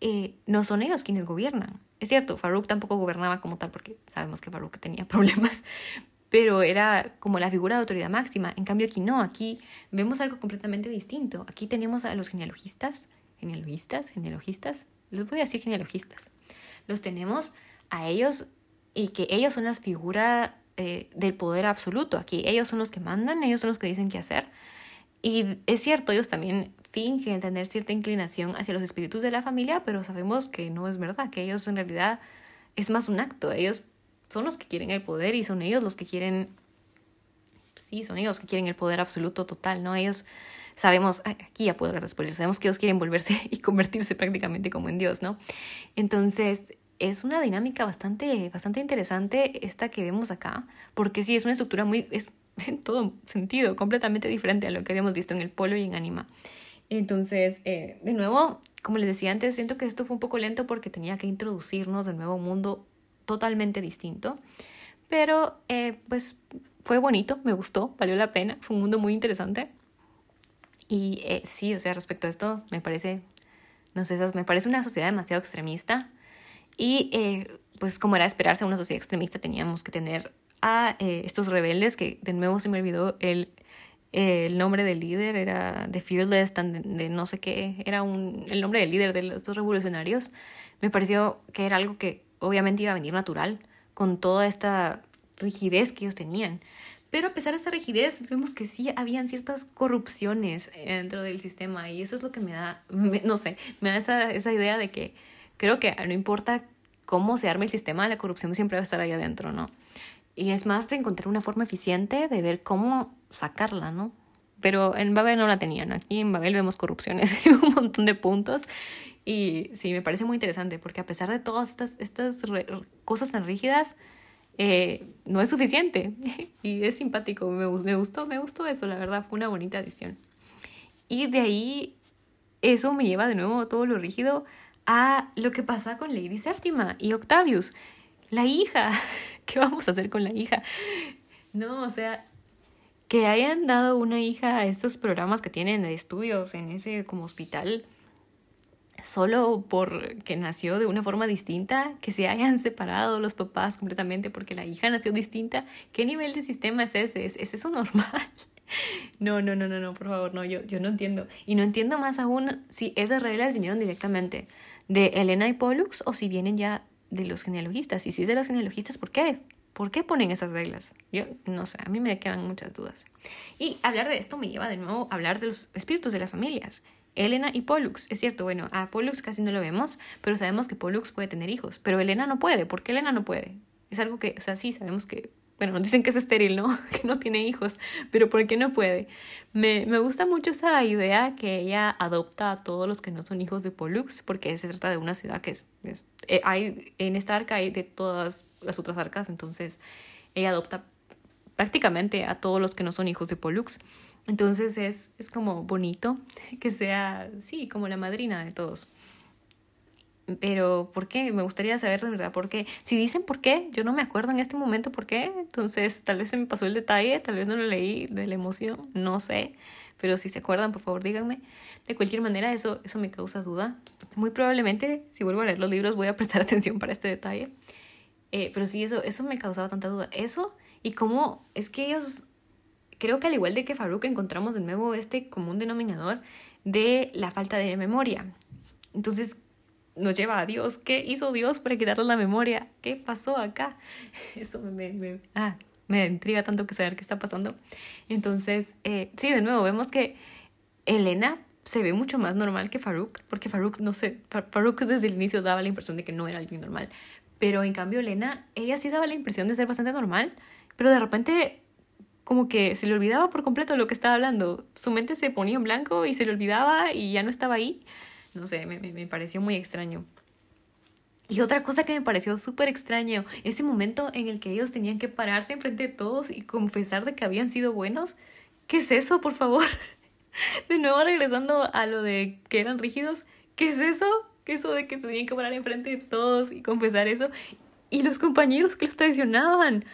eh, no son ellos quienes gobiernan. Es cierto, Farouk tampoco gobernaba como tal porque sabemos que Farouk tenía [LAUGHS] problemas, pero era como la figura de autoridad máxima. En cambio aquí no, aquí vemos algo completamente distinto. Aquí tenemos a los genealogistas, genealogistas, genealogistas, les voy a decir genealogistas. Los tenemos a ellos y que ellos son las figuras eh, del poder absoluto. Aquí ellos son los que mandan, ellos son los que dicen qué hacer. Y es cierto, ellos también fingen tener cierta inclinación hacia los espíritus de la familia, pero sabemos que no es verdad, que ellos en realidad es más un acto. Ellos son los que quieren el poder y son ellos los que quieren, sí, son ellos que quieren el poder absoluto total, ¿no? Ellos sabemos, aquí ya puedo hablar sabemos que ellos quieren volverse [LAUGHS] y convertirse prácticamente como en Dios, ¿no? Entonces, es una dinámica bastante, bastante interesante esta que vemos acá, porque sí, es una estructura muy, es [LAUGHS] en todo sentido, completamente diferente a lo que habíamos visto en el polo y en Anima. Entonces, eh, de nuevo, como les decía antes, siento que esto fue un poco lento porque tenía que introducirnos de nuevo a un mundo totalmente distinto. Pero eh, pues fue bonito, me gustó, valió la pena, fue un mundo muy interesante. Y eh, sí, o sea, respecto a esto, me parece, no sé, me parece una sociedad demasiado extremista. Y eh, pues como era esperarse a una sociedad extremista, teníamos que tener a estos rebeldes, que de nuevo se me olvidó el, el nombre del líder, era The Fearless, de, no sé qué, era un, el nombre del líder de los dos revolucionarios. Me pareció que era algo que obviamente iba a venir natural con toda esta rigidez que ellos tenían. Pero a pesar de esta rigidez, vemos que sí habían ciertas corrupciones dentro del sistema y eso es lo que me da, no sé, me da esa, esa idea de que creo que no importa cómo se arme el sistema, la corrupción siempre va a estar ahí adentro, ¿no? Y es más de encontrar una forma eficiente de ver cómo sacarla, ¿no? Pero en Babel no la tenían. Aquí en Babel vemos corrupciones [LAUGHS] en un montón de puntos y sí, me parece muy interesante porque a pesar de todas estas, estas cosas tan rígidas, eh, no es suficiente [LAUGHS] y es simpático, me, me, gustó, me gustó eso, la verdad, fue una bonita adición. Y de ahí, eso me lleva de nuevo todo lo rígido a lo que pasa con Lady Séptima y Octavius, la hija. [LAUGHS] ¿Qué vamos a hacer con la hija? No, o sea, que hayan dado una hija a estos programas que tienen de estudios en ese como hospital solo porque nació de una forma distinta, que se hayan separado los papás completamente porque la hija nació distinta. ¿Qué nivel de sistema es ese? ¿Es, eso normal? [LAUGHS] No, no, no, no, no, por favor, no, yo, yo no entiendo. Y no entiendo más aún si esas reglas vinieron directamente de Elena y Pollux o si vienen ya de los genealogistas. Y si es de los genealogistas, ¿por qué? ¿Por qué ponen esas reglas? Yo no sé, a mí me quedan muchas dudas. Y hablar de esto me lleva de nuevo a hablar de los espíritus de las familias. Elena y Pollux. Es cierto, bueno, a Pollux casi no lo vemos, pero sabemos que Pollux puede tener hijos. Pero Elena no puede. ¿Por qué Elena no puede? Es algo que, o sea, sí, sabemos que, bueno, nos dicen que es estéril, ¿no? [LAUGHS] que no tiene hijos, pero ¿por qué no puede? Me, me gusta mucho esa idea que ella adopta a todos los que no son hijos de Pollux, porque se trata de una ciudad que es, eh, hay, en esta arca hay de todas las otras arcas, entonces ella adopta prácticamente a todos los que no son hijos de Pollux. Entonces es, es como bonito [LAUGHS] que sea, sí, como la madrina de todos. Pero, ¿por qué? Me gustaría saber de verdad por qué. Si dicen por qué, yo no me acuerdo en este momento por qué. Entonces, tal vez se me pasó el detalle, tal vez no lo leí de la emoción, no sé. Pero si se acuerdan, por favor, díganme. De cualquier manera, eso, eso me causa duda. Muy probablemente, si vuelvo a leer los libros, voy a prestar [LAUGHS] atención para este detalle. Eh, pero sí, eso, eso me causaba tanta duda. Eso y cómo es que ellos, creo que al igual de que Farouk, encontramos de nuevo este común denominador de la falta de memoria. Entonces, nos lleva a Dios. ¿Qué hizo Dios para quitarle la memoria? ¿Qué pasó acá? [LAUGHS] Eso me, me, ah, me intriga tanto que saber qué está pasando. Entonces, eh, sí, de nuevo, vemos que Elena se ve mucho más normal que Farouk, porque Farouk, no sé, Farouk desde el inicio daba la impresión de que no era alguien normal, pero en cambio Elena, ella sí daba la impresión de ser bastante normal, pero de repente como que se le olvidaba por completo lo que estaba hablando, su mente se ponía en blanco y se le olvidaba y ya no estaba ahí. No sé, me, me, pareció muy extraño. Y otra cosa que me pareció súper extraño, ese momento en el que ellos tenían que pararse enfrente de todos y confesar de que habían sido buenos. ¿Qué es eso, por favor? [LAUGHS] De nuevo regresando a lo de que eran rígidos. ¿Qué es eso? ¿Qué es eso de que se tenían que parar enfrente de todos y confesar eso? Y los compañeros que los traicionaban.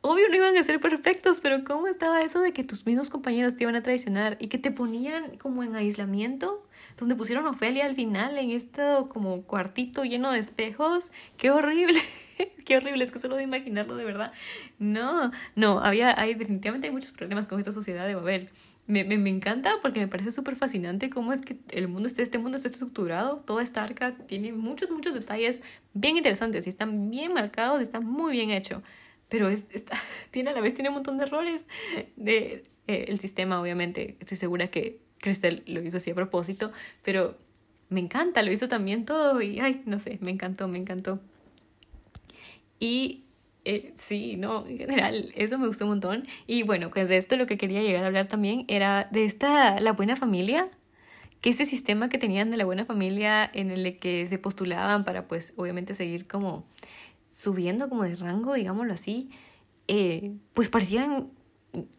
Obvio no iban a ser perfectos, pero ¿cómo estaba eso de que tus mismos compañeros te iban a traicionar y que te ponían como en aislamiento? Donde pusieron Ofelia al final en este como cuartito lleno de espejos. ¡Qué horrible! [LAUGHS] Qué horrible, es que solo de imaginarlo de verdad. No, no, había, hay, definitivamente hay muchos problemas con esta sociedad de Babel. Me, me, me encanta porque me parece súper fascinante cómo es que el mundo este, este mundo está estructurado, toda esta arca tiene muchos, muchos detalles bien interesantes y están bien marcados y está muy bien hecho. Pero es, está, [LAUGHS] tiene a la vez tiene un montón de errores. De, eh, el sistema, obviamente, estoy segura que Cristel lo hizo así a propósito, pero me encanta, lo hizo también todo y, ay, no sé, me encantó, me encantó. Y eh, sí, no, en general, eso me gustó un montón. Y bueno, pues de esto lo que quería llegar a hablar también era de esta, la buena familia, que ese sistema que tenían de la buena familia en el que se postulaban para, pues, obviamente seguir como subiendo como de rango, digámoslo así, eh, pues parecían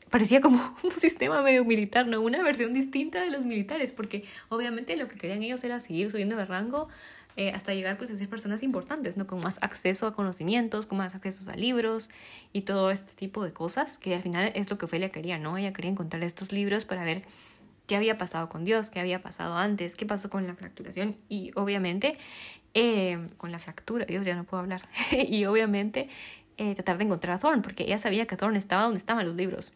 parecía como [LAUGHS] un sistema medio militar, ¿no? Una versión distinta de los militares, porque obviamente lo que querían ellos era seguir subiendo de rango eh, hasta llegar pues a ser personas importantes, ¿no? Con más acceso a conocimientos, con más acceso a libros y todo este tipo de cosas, que al final es lo que Ofelia quería, ¿no? Ella quería encontrar estos libros para ver qué había pasado con Dios, qué había pasado antes, qué pasó con la fracturación y obviamente eh, con la fractura, Dios ya no puedo hablar, [LAUGHS] y obviamente eh, tratar de encontrar a Thorne, porque ella sabía que Thorne estaba donde estaban los libros.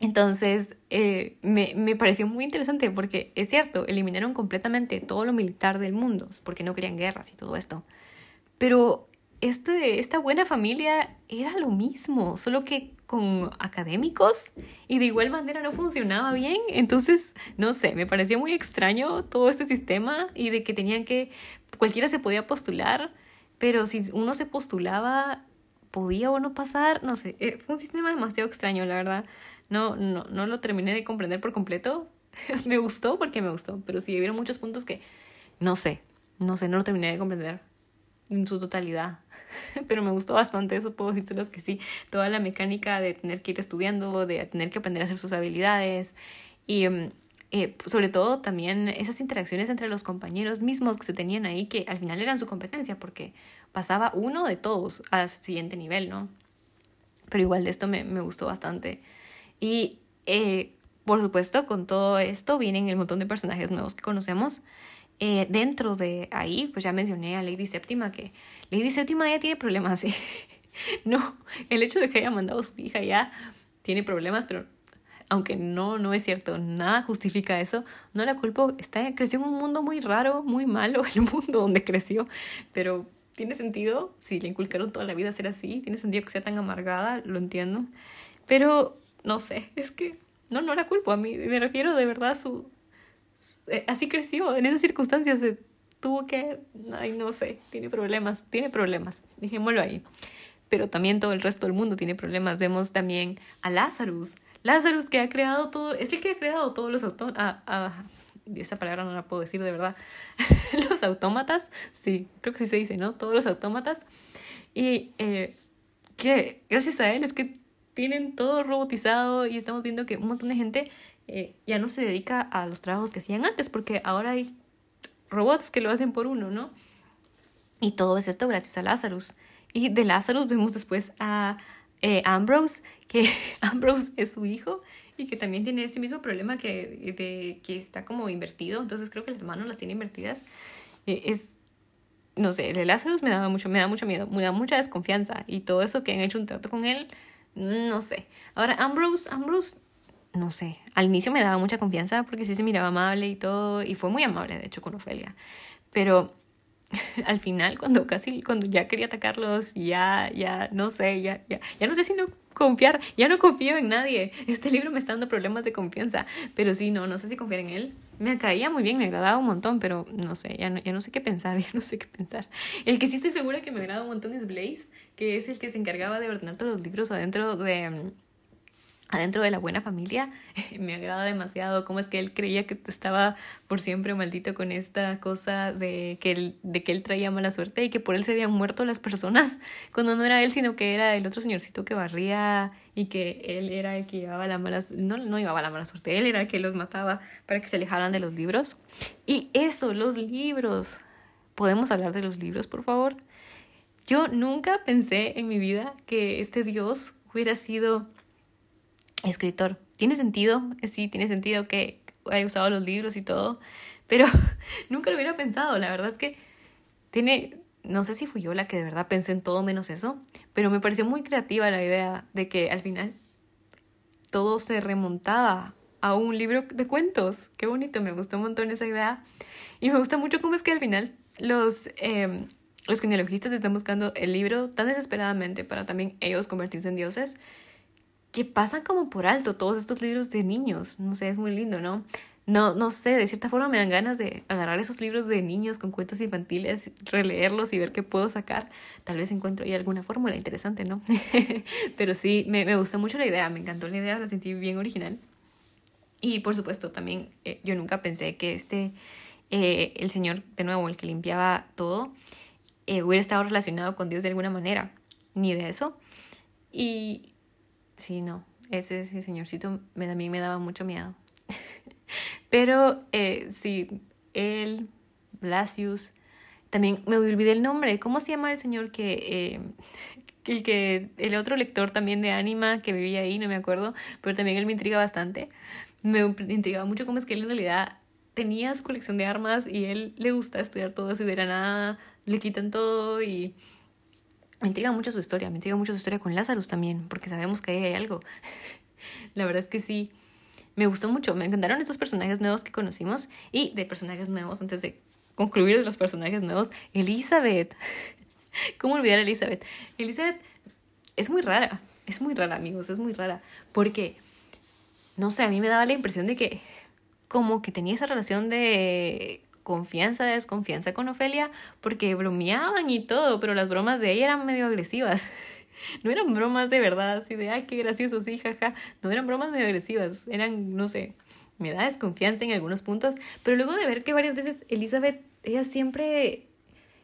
Entonces, eh, me, me, pareció muy interesante porque es cierto, eliminaron completamente todo lo militar del mundo, porque no querían guerras y todo esto. Pero este, esta buena familia era lo mismo, solo que con académicos y de igual manera no funcionaba bien. Entonces, no sé, me pareció muy extraño todo este sistema y de que tenían que, cualquiera se podía postular, pero si uno se postulaba podía o no pasar, no sé, eh, fue un sistema demasiado extraño, la verdad. No, no, no lo terminé de comprender por completo. [LAUGHS] me gustó porque me gustó, pero sí, hubieron muchos puntos que no sé, no sé, no lo terminé de comprender en su totalidad. [LAUGHS] pero me gustó bastante, eso puedo decirles que sí. Toda la mecánica de tener que ir estudiando, de tener que aprender a hacer sus habilidades y mm, eh, sobre todo también esas interacciones entre los compañeros mismos que se tenían ahí, que al final eran su competencia, porque pasaba uno de todos al siguiente nivel, ¿no? Pero igual de esto me, me gustó bastante. Y eh, por supuesto, con todo esto vienen el montón de personajes nuevos que conocemos. Eh, dentro de ahí, pues ya mencioné a Lady Séptima, que Lady Séptima ya tiene problemas. ¿sí? [LAUGHS] no, el hecho de que haya mandado a su hija ya tiene problemas, pero aunque no, no es cierto, nada justifica eso, no la culpo, está, creció en un mundo muy raro, muy malo, el [LAUGHS] mundo donde creció, pero tiene sentido, si le inculcaron toda la vida ser así, tiene sentido que sea tan amargada, lo entiendo, pero no sé, es que no, no la culpo a mí, me refiero de verdad a su... Eh, así creció, en esas circunstancias se tuvo que, ay, no sé, tiene problemas, tiene problemas, dejémoslo ahí. Pero también todo el resto del mundo tiene problemas. Vemos también a Lazarus, Lazarus que ha creado todo, es el que ha creado todos los autómatas, ah, esa palabra no la puedo decir de verdad, [LAUGHS] los autómatas, sí, creo que sí se dice, ¿no? Todos los autómatas. Y eh, que gracias a él es que tienen todo robotizado y estamos viendo que un montón de gente eh, ya no se dedica a los trabajos que hacían antes, porque ahora hay robots que lo hacen por uno, ¿no? Y todo es esto gracias a Lazarus. Y de Lazarus vemos después a eh, Ambrose, que [LAUGHS] Ambrose es su hijo y que también tiene ese mismo problema que, de, que está como invertido. Entonces creo que las manos las tiene invertidas. Eh, es, no sé, el Lazarus me daba mucho, me da mucho miedo, me da mucha desconfianza. Y todo eso que han hecho un trato con él, no sé. Ahora, Ambrose, Ambrose, no sé. Al inicio me daba mucha confianza porque sí se miraba amable y todo. Y fue muy amable, de hecho, con Ofelia. Pero [LAUGHS] al final, cuando casi, cuando ya quería atacarlos, ya, ya, no sé, ya, ya, ya no sé si no confiar, ya no confío en nadie. Este libro me está dando problemas de confianza, pero sí, no, no sé si confiar en él. Me caía muy bien, me agradaba un montón, pero no sé, ya no, ya no sé qué pensar, [LAUGHS] ya no sé qué pensar. El que sí estoy segura que me agrada un montón es Blaze, que es el que se encargaba de ordenar todos los libros adentro de adentro de la buena familia. [LAUGHS] Me agrada demasiado cómo es que él creía que estaba por siempre maldito con esta cosa de que, él, de que él traía mala suerte y que por él se habían muerto las personas, [LAUGHS] cuando no era él, sino que era el otro señorcito que barría y que él era el que llevaba la mala no, no llevaba la mala suerte, él era el que los mataba para que se alejaran de los libros. Y eso, los libros. ¿Podemos hablar de los libros, por favor? Yo nunca pensé en mi vida que este Dios hubiera sido escritor. Tiene sentido, sí, tiene sentido que haya usado los libros y todo, pero [LAUGHS] nunca lo hubiera pensado. La verdad es que tiene, no sé si fui yo la que de verdad pensé en todo menos eso, pero me pareció muy creativa la idea de que al final todo se remontaba a un libro de cuentos. Qué bonito, me gustó un montón esa idea. Y me gusta mucho cómo es que al final los, eh, los genealogistas están buscando el libro tan desesperadamente para también ellos convertirse en dioses que pasan como por alto todos estos libros de niños. No sé, es muy lindo, ¿no? No, no sé, de cierta forma me dan ganas de agarrar esos libros de niños con cuentos infantiles, releerlos y ver qué puedo sacar. Tal vez encuentro ahí alguna fórmula interesante, ¿no? [LAUGHS] Pero sí, me, me gustó mucho la idea, me encantó la idea, la sentí bien original. Y por supuesto, también eh, yo nunca pensé que este, eh, el señor, de nuevo, el que limpiaba todo, eh, hubiera estado relacionado con Dios de alguna manera, ni de eso. Y, Sí, no, ese, ese señorcito me, a mí me daba mucho miedo. [LAUGHS] Pero eh, sí, él, Blasius, también me olvidé el nombre. ¿Cómo se llama el señor que, eh, el que, el otro lector también de Anima que vivía ahí, no me acuerdo, pero también él me intriga bastante. Me intrigaba mucho cómo es que él en realidad tenía su colección de armas y él le gusta estudiar todo eso y de la nada le quitan todo y me intriga mucho su historia, me intriga mucho su historia con Lazarus también, porque sabemos que ahí hay algo. [LAUGHS] La verdad es que sí, me gustó mucho, me encantaron estos personajes nuevos que conocimos y de personajes nuevos, antes de concluir de los personajes nuevos, Elizabeth. [LAUGHS] ¿Cómo olvidar a Elizabeth? Elizabeth es muy rara, es muy rara amigos, es muy rara, porque, no sé, a mí me daba la impresión de que como que tenía esa relación de confianza, desconfianza con Ofelia, porque bromeaban y todo, pero las bromas de ella eran medio agresivas. [LAUGHS] No eran bromas de verdad, así de, ay, qué gracioso, sí, jaja. No eran bromas medio agresivas, eran, no sé, me da desconfianza en algunos puntos, pero luego de ver que varias veces Elizabeth, ella siempre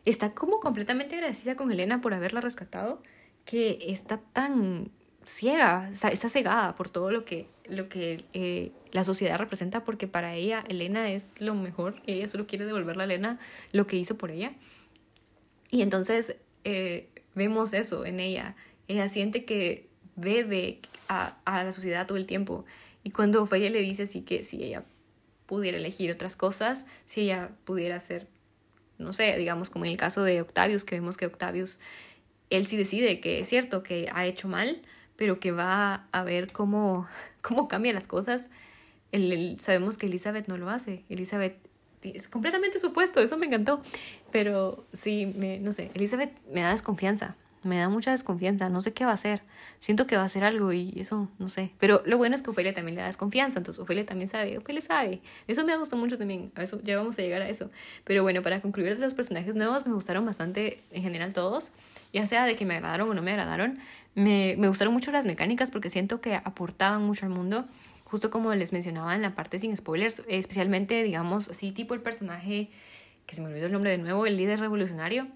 está como completamente agradecida con Elena por haberla rescatado, que está tan ciega, está, cegada por todo lo que, lo que eh, la sociedad representa, porque para ella Elena es lo mejor, ella solo quiere devolverle a Elena lo que hizo por ella. Y entonces eh, vemos eso en ella, ella siente que debe a, a, la sociedad todo el tiempo. Y cuando Ofelia le dice así que si ella pudiera elegir otras cosas, si ella pudiera ser, no sé, digamos como en el caso de Octavius, que vemos que Octavius, él sí decide que es cierto que ha hecho mal, pero que va a ver cómo, [LAUGHS] cómo cambia las cosas. El, sabemos que Elizabeth no lo hace. Elizabeth es completamente supuesto, eso me encantó. Pero sí, me, no sé, Elizabeth me da desconfianza, me da mucha desconfianza, no sé qué va a hacer. Siento que va a hacer algo y eso, no sé. Pero lo bueno es que Ofelia también le da desconfianza, entonces Ofelia también sabe, Ofelia sabe. Eso me gustó mucho también, a eso ya vamos a llegar a eso. Pero bueno, para concluir de los personajes nuevos, me gustaron bastante en general todos, ya sea de que me agradaron o no me agradaron. Me, me gustaron mucho las mecánicas porque siento que aportaban mucho al mundo, justo como les mencionaba en la parte sin spoilers, especialmente, digamos, así tipo el personaje, que se me olvidó el nombre de nuevo, el líder revolucionario.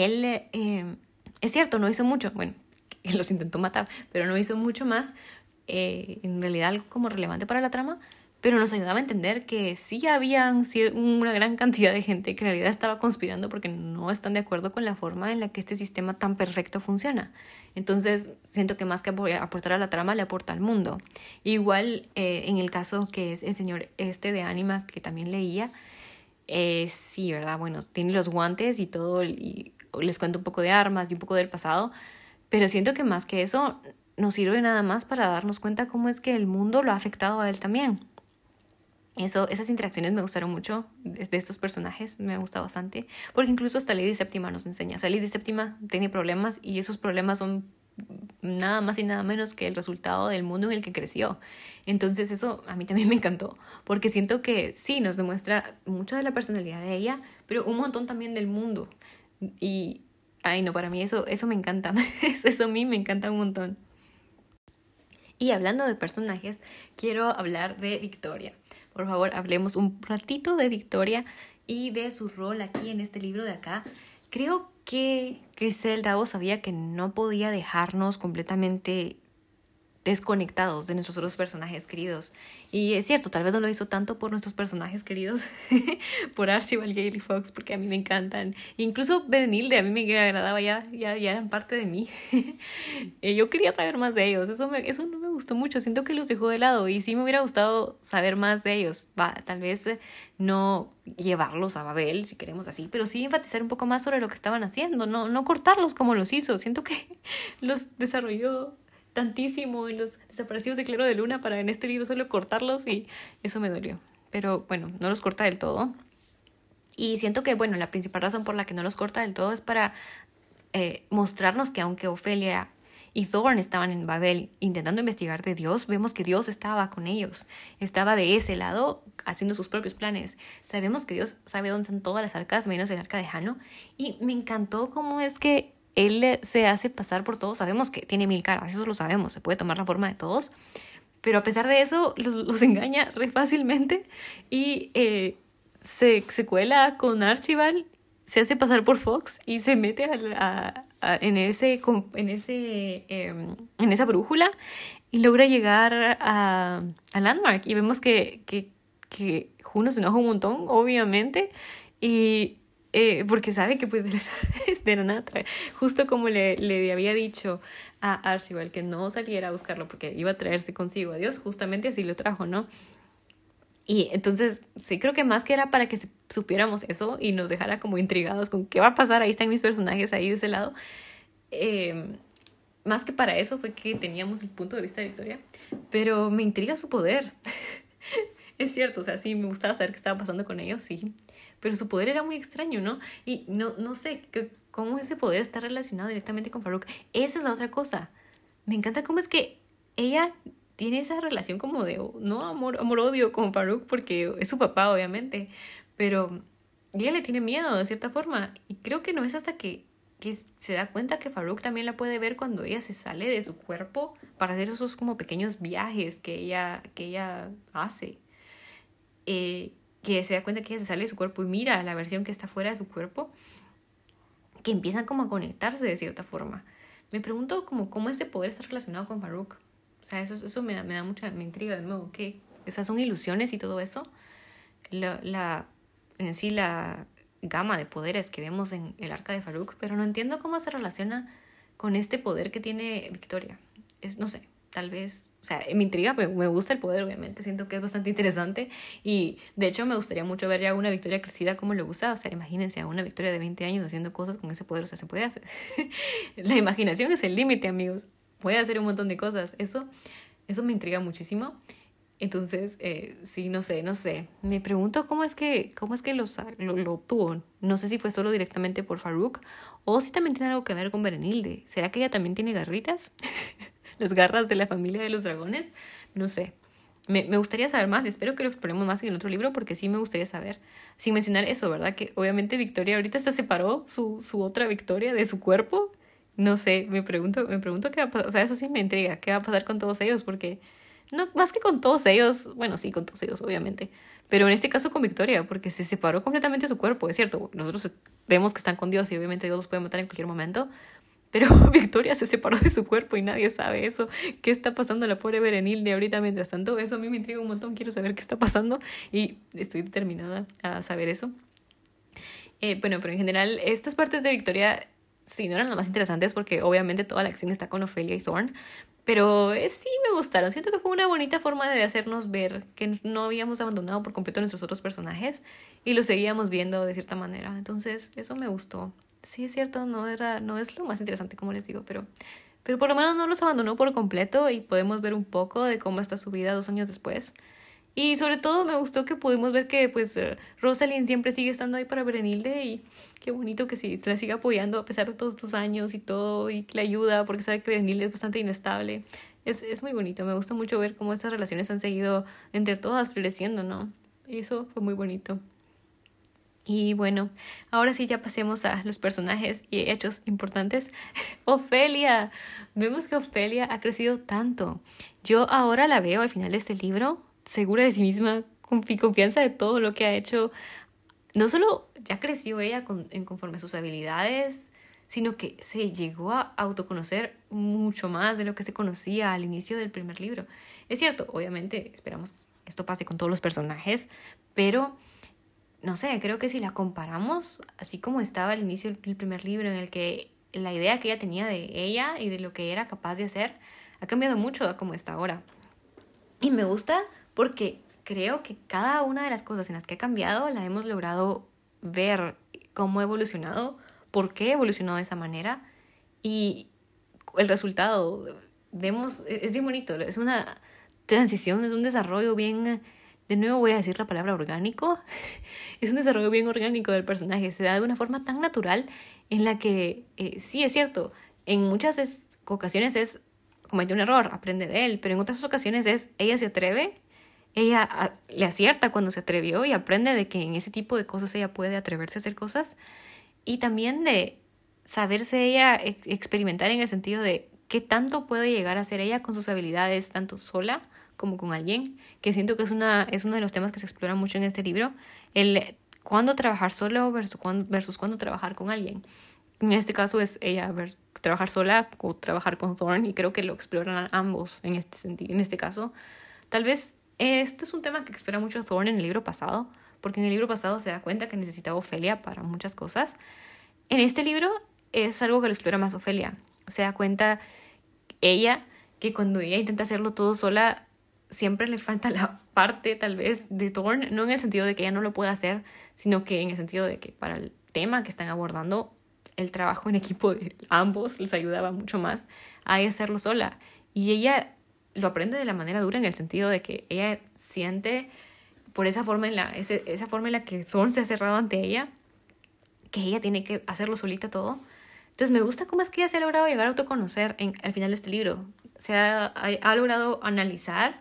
Él, eh, es cierto, no hizo mucho, bueno, [LAUGHS] los intentó matar, pero no hizo mucho más, eh, en realidad algo como relevante para la trama, pero nos ayudaba a entender que sí había una gran cantidad de gente que en realidad estaba conspirando porque no están de acuerdo con la forma en la que este sistema tan perfecto funciona. Entonces, siento que más que aportar a la trama, le aporta al mundo. Igual, eh, en el caso que es el señor este de Anima, que también leía, eh, sí, ¿verdad? Bueno, tiene los guantes y todo, y les cuento un poco de armas y un poco del pasado, pero siento que más que eso, nos sirve nada más para darnos cuenta cómo es que el mundo lo ha afectado a él también. Eso, esas interacciones me gustaron mucho de, estos personajes, me gusta bastante, porque incluso hasta Lady Séptima nos enseña. O sea, Lady Séptima tiene problemas y esos problemas son nada más y nada menos que el resultado del mundo en el que creció. Entonces eso a mí también me encantó, porque siento que sí, nos demuestra mucho de la personalidad de ella, pero un montón también del mundo. Y, ay no, para mí eso, eso me encanta, [LAUGHS] eso a mí me encanta un montón. Y hablando de personajes, quiero hablar de Victoria por favor, hablemos un ratito de Victoria y de su rol aquí en este libro de acá. Creo que Cristel Davo sabía que no podía dejarnos completamente desconectados de nuestros otros personajes queridos. Y es cierto, tal vez no lo hizo tanto por nuestros personajes queridos, [LAUGHS] por Archibald, Gale y Fox, porque a mí me encantan. Incluso Benilde, a mí me agradaba, ya, ya, ya eran parte de mí. [LAUGHS] Yo quería saber más de ellos, eso, me, eso no me gustó mucho, siento que los dejó de lado y sí me hubiera gustado saber más de ellos. Va, tal vez no llevarlos a Babel, si queremos así, pero sí enfatizar un poco más sobre lo que estaban haciendo, no, no cortarlos como los hizo. Siento que [LAUGHS] los desarrolló tantísimo en los desaparecidos de Claro de Luna para en este libro solo cortarlos y eso me dolió. Pero bueno, no los corta del todo. Y siento que, bueno, la principal razón por la que no los corta del todo es para eh, mostrarnos que aunque Ofelia y Thorn estaban en Babel intentando investigar de Dios, vemos que Dios estaba con ellos, estaba de ese lado haciendo sus propios planes. Sabemos que Dios sabe dónde están todas las arcas, menos el arca de Jano, y me encantó cómo es que él se hace pasar por todos. Sabemos que tiene mil caras, eso lo sabemos, se puede tomar la forma de todos. Pero a pesar de eso, los, engaña re fácilmente y eh, se, se, cuela con Archibald, se hace pasar por Fox y se mete a, en, ese, en, ese, em, en esa brújula y logra llegar a, a Landmark. Y vemos que, que, que Juno se enoja un montón, obviamente, y eh, porque sabe que pues de la, nada [LAUGHS] justo como le, le había dicho a Archibald que no saliera a buscarlo porque iba a traerse consigo a Dios, justamente así lo trajo, ¿no? Y entonces, sí, creo que más que era para que supiéramos eso y nos dejara como intrigados con qué va a pasar, ahí están mis personajes ahí de ese lado. Em, más que para eso fue que teníamos el punto de vista de Victoria, pero me intriga su poder. [LAUGHS] es cierto, o sea, sí, me gustaba saber qué estaba pasando con ellos, sí, pero su poder era muy extraño, ¿no? Y no, no sé cómo ese poder está relacionado directamente con Farouk. Esa es la otra cosa. Me encanta cómo es que ella tiene esa relación como de, no amor, amor-odio con Farouk, porque es su papá, obviamente, pero ella le tiene miedo de cierta forma. Y creo que no es hasta que, que se da cuenta que Farouk también la puede ver cuando ella se sale de su cuerpo para hacer esos como pequeños viajes que ella, que ella hace. Eh, que se da cuenta que ella se sale de su cuerpo y mira la versión que está fuera de su cuerpo, que empiezan como a conectarse de cierta forma. Me pregunto como cómo ese poder está relacionado con Farouk. O sea, eso, eso me, me da mucha me intriga de nuevo. ¿Qué? Esas son ilusiones y todo eso. La, la, en sí, la gama de poderes que vemos en el arca de Farouk, pero no entiendo cómo se relaciona con este poder que tiene Victoria. Es, no sé, tal vez o sea, me intriga, me, me gusta el poder, obviamente, siento que es bastante interesante y de hecho me gustaría mucho ver ya una Victoria crecida como le gusta, o sea, imagínense a una Victoria de 20 años haciendo cosas con ese poder, o sea, se puede hacer. [LAUGHS] La imaginación es el límite, amigos, puede hacer un montón de cosas, eso, eso me intriga muchísimo. Entonces, eh, sí, no sé, no sé. Me pregunto cómo es que, cómo es que lo, lo obtuvo. No sé si fue solo directamente por Farouk o si también tiene algo que ver con Berenilde. ¿Será que ella también tiene garritas? [LAUGHS] [LAUGHS] las garras de la familia de los dragones. No sé. Me, me, gustaría saber más espero que lo exploremos más en el otro libro porque sí me gustaría saber. Sin mencionar eso, ¿verdad? Que obviamente Victoria ahorita se separó su, su otra Victoria de su cuerpo. No sé, me pregunto, me pregunto qué va a pasar. O sea, eso sí me intriga. ¿Qué va a pasar con todos ellos? Porque, no, más que con todos ellos, bueno, sí, con todos ellos, obviamente. Pero en este caso con Victoria, porque se separó completamente su cuerpo, es cierto. Nosotros vemos que están con Dios y obviamente Dios los puede matar en cualquier momento pero [LAUGHS] Victoria se separó de su cuerpo y nadie sabe eso. ¿Qué está pasando la pobre Berenilde ahorita mientras tanto? Eso a mí me intriga un montón, quiero saber qué está pasando y estoy determinada a saber eso. Eh, bueno, pero en general, estas partes de Victoria sí no eran las más interesantes porque obviamente toda la acción está con Ophelia y Thorne, pero eh, sí me gustaron. Siento que fue una bonita forma de hacernos ver que no habíamos abandonado por completo nuestros otros personajes y los seguíamos viendo de cierta manera. Entonces, eso me gustó. Sí, es cierto, no, era, no es lo más interesante, como les digo, pero, pero por lo menos no los abandonó por completo y podemos ver un poco de cómo está su vida dos años después. Y sobre todo me gustó que pudimos ver que pues eh, Rosalind siempre sigue estando ahí para Brenilde y qué bonito que sí, se la siga apoyando a pesar de todos estos años y todo y que le ayuda porque sabe que Brenilde es bastante inestable. Es, es muy bonito, me gusta mucho ver cómo estas relaciones han seguido entre todas floreciendo, ¿no? Y eso fue muy bonito. Y bueno, ahora sí ya pasemos a los personajes y hechos importantes. [LAUGHS] Ofelia. Vemos que Ofelia ha crecido tanto. Yo ahora la veo al final de este libro segura de sí misma, con confianza de todo lo que ha hecho. No solo ya creció ella en conforme a sus habilidades, sino que se llegó a autoconocer mucho más de lo que se conocía al inicio del primer libro. Es cierto, obviamente esperamos que esto pase con todos los personajes, pero no sé, creo que si la comparamos, así como estaba al inicio del primer libro, en el que la idea que ella tenía de ella y de lo que era capaz de hacer, ha cambiado mucho como está ahora. Y me gusta porque creo que cada una de las cosas en las que ha cambiado la hemos logrado ver cómo ha evolucionado, por qué ha evolucionado de esa manera y el resultado. Vemos, es bien bonito, es una transición, es un desarrollo bien, de nuevo voy a decir la palabra orgánico, [LAUGHS] es un desarrollo bien orgánico del personaje, se da de una forma tan natural en la que eh, sí es cierto, en muchas ocasiones es comete un error, aprende de él, pero en otras ocasiones es ella se atreve ella le acierta cuando se atrevió y aprende de que en ese tipo de cosas ella puede atreverse a hacer cosas. Y también de saberse ella experimentar en el sentido de qué tanto puede llegar a ser ella con sus habilidades, tanto sola como con alguien, que siento que es, una, es uno de los temas que se explora mucho en este libro, el cuándo trabajar solo versus cuándo, versus cuándo trabajar con alguien. En este caso es ella ver, trabajar sola o trabajar con Thorne y creo que lo exploran ambos en este sentido, en este caso. Tal vez este es un tema que explora mucho Thorne en el libro pasado, porque en el libro pasado se da cuenta que necesitaba Ofelia para muchas cosas. En este libro es algo que lo explora más Ofelia. Se da cuenta ella que cuando ella intenta hacerlo todo sola, siempre le falta la parte tal vez de Thorne, no en el sentido de que ella no lo pueda hacer, sino que en el sentido de que para el tema que están abordando, el trabajo en equipo de ambos les ayudaba mucho más a hacerlo sola. Y ella lo aprende de la manera dura en el sentido de que ella siente por esa forma en la, esa forma en la que Thorne se ha cerrado ante ella, que ella tiene que hacerlo solita todo. Entonces me gusta cómo es que ella se ha logrado llegar a autoconocer en, al final de este libro. Se ha, ha, logrado analizar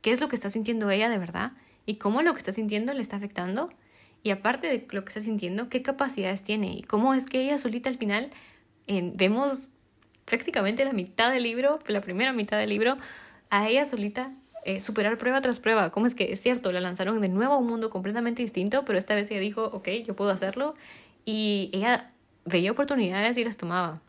qué es lo que está sintiendo ella de verdad y cómo lo que está sintiendo le está afectando. Y aparte de lo que está sintiendo, qué capacidades tiene y cómo es que ella solita al final vemos prácticamente la mitad del libro, la primera mitad del libro, a ella solita eh, superar prueba tras prueba. ¿Cómo es que es cierto? La lanzaron de nuevo a un mundo completamente distinto, pero esta vez ella dijo, ok, yo puedo hacerlo. Y ella veía oportunidades y las tomaba.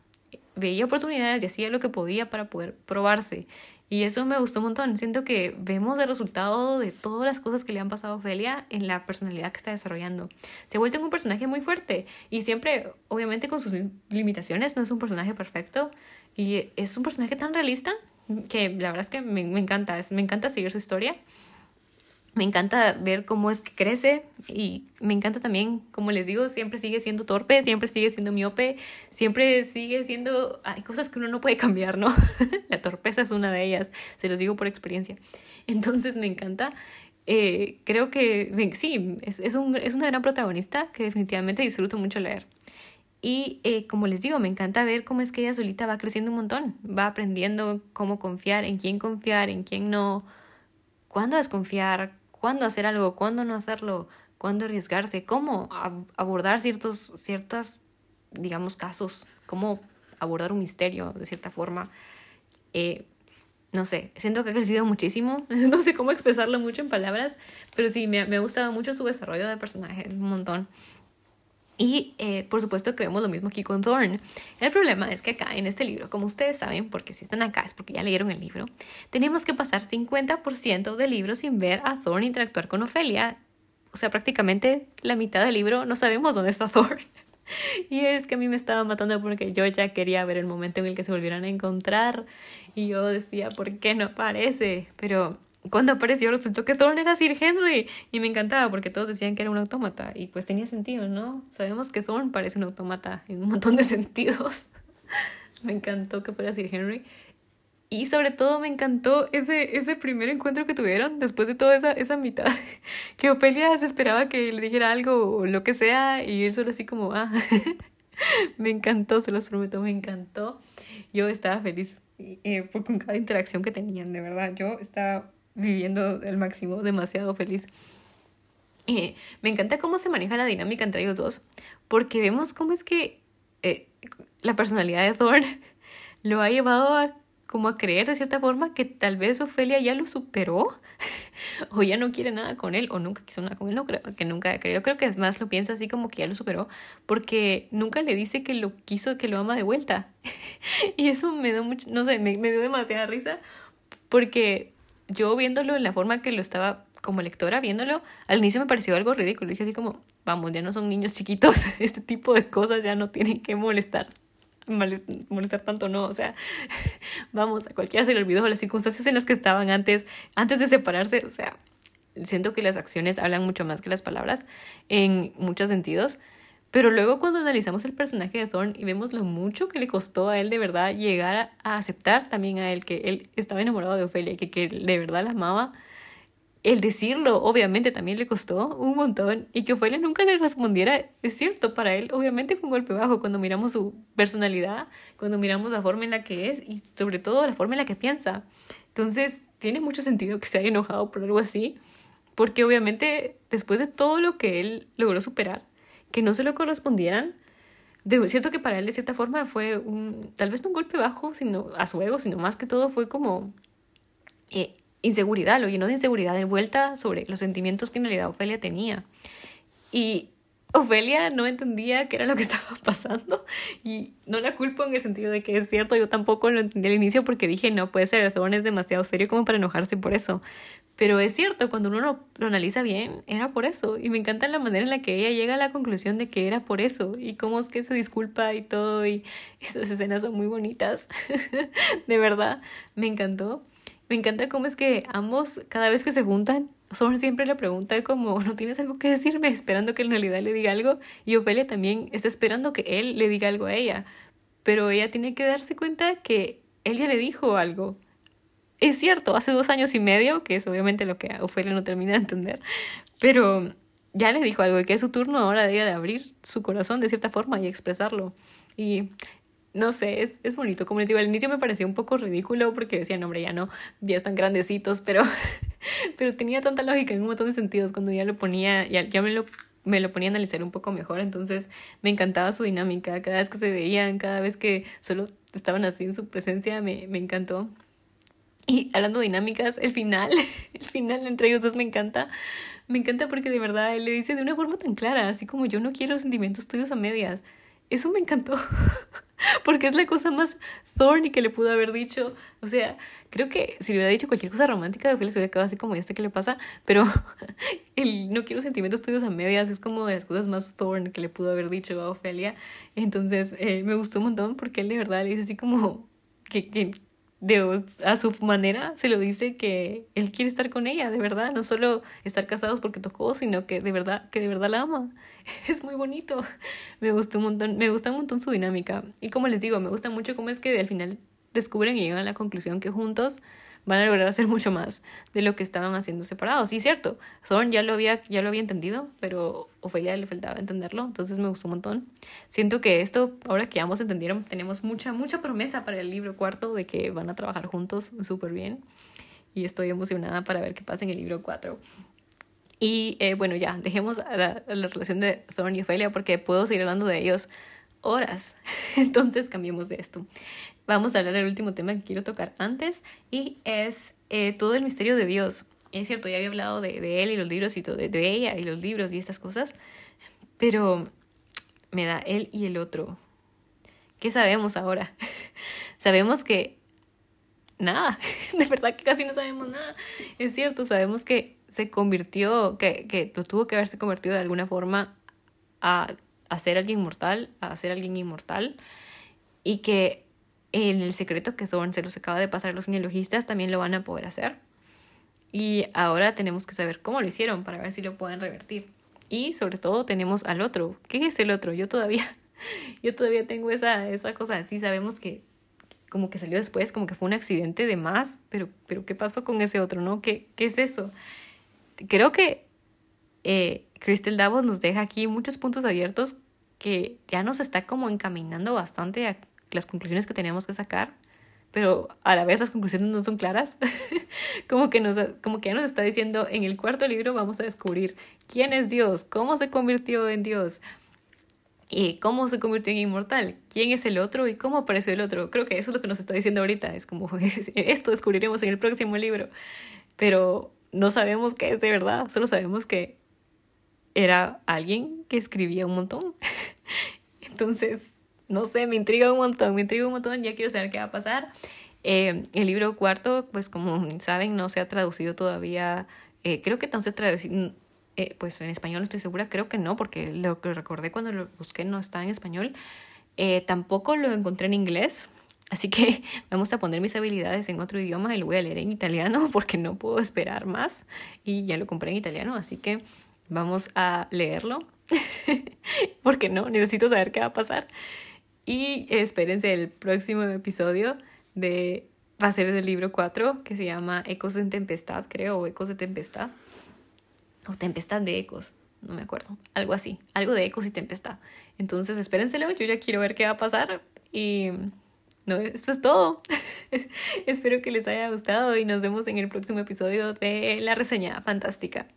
Veía oportunidades y hacía lo que podía para poder probarse. Y eso me gustó un montón. Siento que vemos el resultado de todas las cosas que le han pasado a Ofelia en la personalidad que está desarrollando. Se ha vuelto un personaje muy fuerte y siempre, obviamente, con sus limitaciones, no es un personaje perfecto. Y es un personaje tan realista que la verdad es que me, me encanta. me encanta seguir su historia. Me encanta ver cómo es que crece y me encanta también, como les digo, siempre sigue siendo torpe, siempre sigue siendo miope, siempre sigue siendo... Hay cosas que uno no puede [LAUGHS] cambiar, ¿no? [LAUGHS] La torpeza es una de ellas, se los digo por experiencia. Entonces me encanta. Eh, creo que sí, es, es, un, es una gran protagonista que definitivamente disfruto mucho leer. Y eh, como les digo, me encanta ver cómo es que ella solita va creciendo un montón, va aprendiendo cómo confiar, en quién confiar, en quién no, cuándo desconfiar, cuándo hacer algo, cuándo no hacerlo, cuándo arriesgarse, cómo abordar ciertos, ciertas, digamos, casos, cómo abordar un misterio de cierta forma. Eh, no sé, siento que ha crecido muchísimo, [LAUGHS] no sé cómo expresarlo mucho en palabras, pero sí, me, me ha gustado mucho su desarrollo de personaje, un montón. Y eh, por supuesto que vemos lo mismo aquí con Thorn. El problema es que acá en este libro, como ustedes saben, porque si están acá es porque ya leyeron el libro, tenemos que pasar 50% del libro sin ver a Thorn interactuar con Ofelia. O sea, prácticamente la mitad del libro no sabemos dónde está Thorn. [LAUGHS] Y es que a mí me estaba matando porque yo ya quería ver el momento en el que se volvieran a encontrar. Y yo decía, ¿por qué no aparece? Pero cuando apareció resultó que Thorn era Sir Henry y me encantaba porque todos decían que era un autómata y pues tenía sentido, ¿no? Sabemos que Thorn parece un autómata en un montón de [LAUGHS] sentidos. me encantó que fuera Sir Henry y sobre todo me encantó ese, ese primer encuentro que tuvieron después de toda esa, esa mitad. [LAUGHS] Que Ofelia se esperaba que le dijera algo o lo que sea y él solo así como, ah, [LAUGHS] me encantó, se los prometo, me encantó. Yo estaba feliz eh, por con cada interacción que tenían, de verdad. Yo estaba viviendo el máximo, demasiado feliz. Me encanta cómo se maneja la dinámica entre ellos dos, porque vemos cómo es que eh, la personalidad de Thor [LAUGHS] lo ha llevado a como a creer de cierta forma que tal vez Ofelia ya lo superó [LAUGHS] o ya no quiere nada con él o nunca quiso nada con él, no creo que nunca creo, creo que más lo piensa así como que ya lo superó porque nunca le dice que lo quiso, que lo ama de vuelta [LAUGHS] y eso me mucho, no sé, me dio demasiada risa porque yo viéndolo en la forma que lo estaba como lectora viéndolo, al inicio me pareció algo ridículo. Dije así como, vamos, ya no son niños chiquitos, [LAUGHS] este tipo de cosas ya no tienen que molestar molestar tanto, no, o sea, [LAUGHS] vamos, a cualquiera se le olvidó las circunstancias en las que estaban antes, antes de separarse, o sea, siento que las acciones hablan mucho más que las palabras en muchos sentidos, pero luego cuando analizamos el personaje de Thorn y vemos lo mucho que le costó a él de verdad llegar a aceptar también a él que él estaba enamorado de Ofelia que, que de verdad la amaba, el decirlo obviamente también le costó un montón y que Ofelia nunca le respondiera, es cierto, para él obviamente fue un golpe bajo cuando miramos su personalidad, cuando miramos la forma en la que es y sobre todo la forma en la que piensa. Entonces, tiene mucho sentido que se haya enojado por algo así, porque obviamente después de todo lo que él logró superar, que no se lo correspondieran, de cierto que para él de cierta forma fue un, tal vez un golpe bajo, sino a su ego, sino más que todo fue como eh, inseguridad, lo llenó de inseguridad de vuelta sobre los sentimientos que en realidad Ofelia tenía. Y Ofelia no entendía qué era lo que [LAUGHS] estaba pasando y no la culpo en el sentido de que es cierto, yo tampoco lo entendí al inicio porque dije, no puede ser, Thorne es demasiado serio como para enojarse por eso. Pero es cierto, cuando uno lo, lo, analiza bien, era por eso. Y me encanta la manera en la que ella llega a la conclusión de que era por eso. Y cómo es que se disculpa y todo. Y esas escenas son muy bonitas. [LAUGHS] de verdad, me encantó. Me encanta cómo es que ambos, cada vez que se juntan, son siempre la pregunta como, ¿no tienes algo que decirme? Esperando que en realidad le diga algo. Y Ofelia también está esperando que él le diga algo a ella. Pero ella tiene que darse cuenta que él ya le dijo algo. Es cierto, hace dos años y medio, que es obviamente lo que Ofelia no termina de entender, pero ya le dijo algo y que es su turno ahora de de abrir su corazón de cierta forma y expresarlo. Y no sé, es, es bonito. Como les digo, al inicio me pareció un poco ridículo porque decían, hombre, ya no, ya están grandecitos, pero, [LAUGHS] pero tenía tanta lógica en un montón de sentidos cuando ya lo ponía, ya, ya me lo me lo ponía a analizar un poco mejor, entonces me encantaba su dinámica, cada vez que se veían, cada vez que solo estaban así en su presencia, me, me encantó. Y hablando de dinámicas, el final, [LAUGHS] el final entre ellos dos me encanta, me encanta porque de verdad él le dice de una forma tan clara, así como yo no quiero sentimientos tuyos a medias, eso me encantó. [LAUGHS] Porque es la cosa más thorny que le pudo haber dicho. O sea, creo que si le hubiera dicho cualquier cosa romántica, que le hubiera quedado así como, este que le pasa? Pero [LAUGHS] el no quiero sentimientos tuyos a medias es como de las cosas más thorn que le pudo haber dicho a Ofelia. Entonces, eh, me gustó un montón porque él de verdad le dice así como que, que de, a su manera se lo dice que él quiere estar con ella, de verdad, no solo estar casados porque tocó, sino que de verdad, que de verdad la ama. [LAUGHS] Es muy bonito. Me gustó un montón, me gusta un montón su dinámica. Y como les digo, me gusta mucho cómo es que al final descubren y llegan a la conclusión que juntos van a lograr hacer mucho más de lo que estaban haciendo separados. Y cierto, Thorn ya lo había, ya lo había entendido, pero Ofelia le faltaba entenderlo, entonces me gustó un montón. Siento que esto, ahora que ambos entendieron, tenemos mucha, mucha promesa para el libro cuarto de que van a trabajar juntos súper bien. Y estoy emocionada para ver qué pasa en el libro cuatro. Y eh, bueno, ya, dejemos la, la relación de Thorn y Ofelia porque puedo seguir hablando de ellos horas. [LAUGHS] Entonces cambiemos de esto vamos a hablar del último tema que quiero tocar antes y es eh, todo el misterio de Dios. Es cierto, ya había hablado de, él y los libros y todo, de, de, ella y los libros y estas cosas, pero me da él y el otro. ¿Qué sabemos ahora? [LAUGHS] sabemos que nada, [LAUGHS] de verdad que casi no sabemos nada. Es cierto, sabemos que se convirtió, que, que tuvo que haberse convertido de alguna forma a, a ser alguien mortal, a ser alguien inmortal, y que en el secreto que Thorn se los acaba de pasar a los genealogistas también lo van a poder hacer. Y ahora tenemos que saber cómo lo hicieron para ver si lo pueden revertir. Y sobre todo tenemos al otro. ¿Qué es el otro? Yo todavía, [LAUGHS] yo todavía tengo esa, esa cosa. Sí sabemos que como que salió después, como que fue un accidente de más, pero, pero ¿qué pasó con ese otro? ¿No? ¿Qué, qué es eso? Creo que eh, Crystal Davos nos deja aquí muchos puntos abiertos que ya nos está como encaminando bastante a las conclusiones que tenemos que sacar, pero a la vez las conclusiones no son claras. [LAUGHS] como, que nos, como que ya nos está diciendo, en el cuarto libro vamos a descubrir quién es Dios, cómo se convirtió en Dios, y cómo se convirtió en inmortal, quién es el otro y cómo apareció el otro. Creo que eso es lo que nos está diciendo ahorita, es como [LAUGHS] esto descubriremos en el próximo libro, pero no sabemos qué es de verdad, solo sabemos que era alguien que escribía un montón. [LAUGHS] Entonces, no sé, me intriga un montón, me intriga un montón, ya quiero saber qué va a pasar. Eh, el libro cuarto, pues como saben, no se ha traducido todavía, eh, creo que no se traducido, eh, pues en español no estoy segura, creo que no, porque lo que recordé cuando lo busqué no está en español. tampoco lo encontré en inglés, así que [LAUGHS] vamos a poner mis habilidades en otro idioma y lo voy a leer en italiano [LAUGHS] porque no puedo esperar más y ya lo compré en italiano, así que vamos a leerlo [LAUGHS] porque no, necesito saber qué va a pasar. Y espérense el próximo episodio de va a ser del libro 4 que se llama Ecos en Tempestad, creo, o Ecos de Tempestad. O Tempestad de Ecos, no me acuerdo. Algo así, algo de Ecos y Tempestad. Entonces espérenselo, yo ya quiero ver qué va a pasar. Y no, esto es todo. [LAUGHS] Espero que les haya gustado y nos vemos en el próximo episodio de La Reseña Fantástica.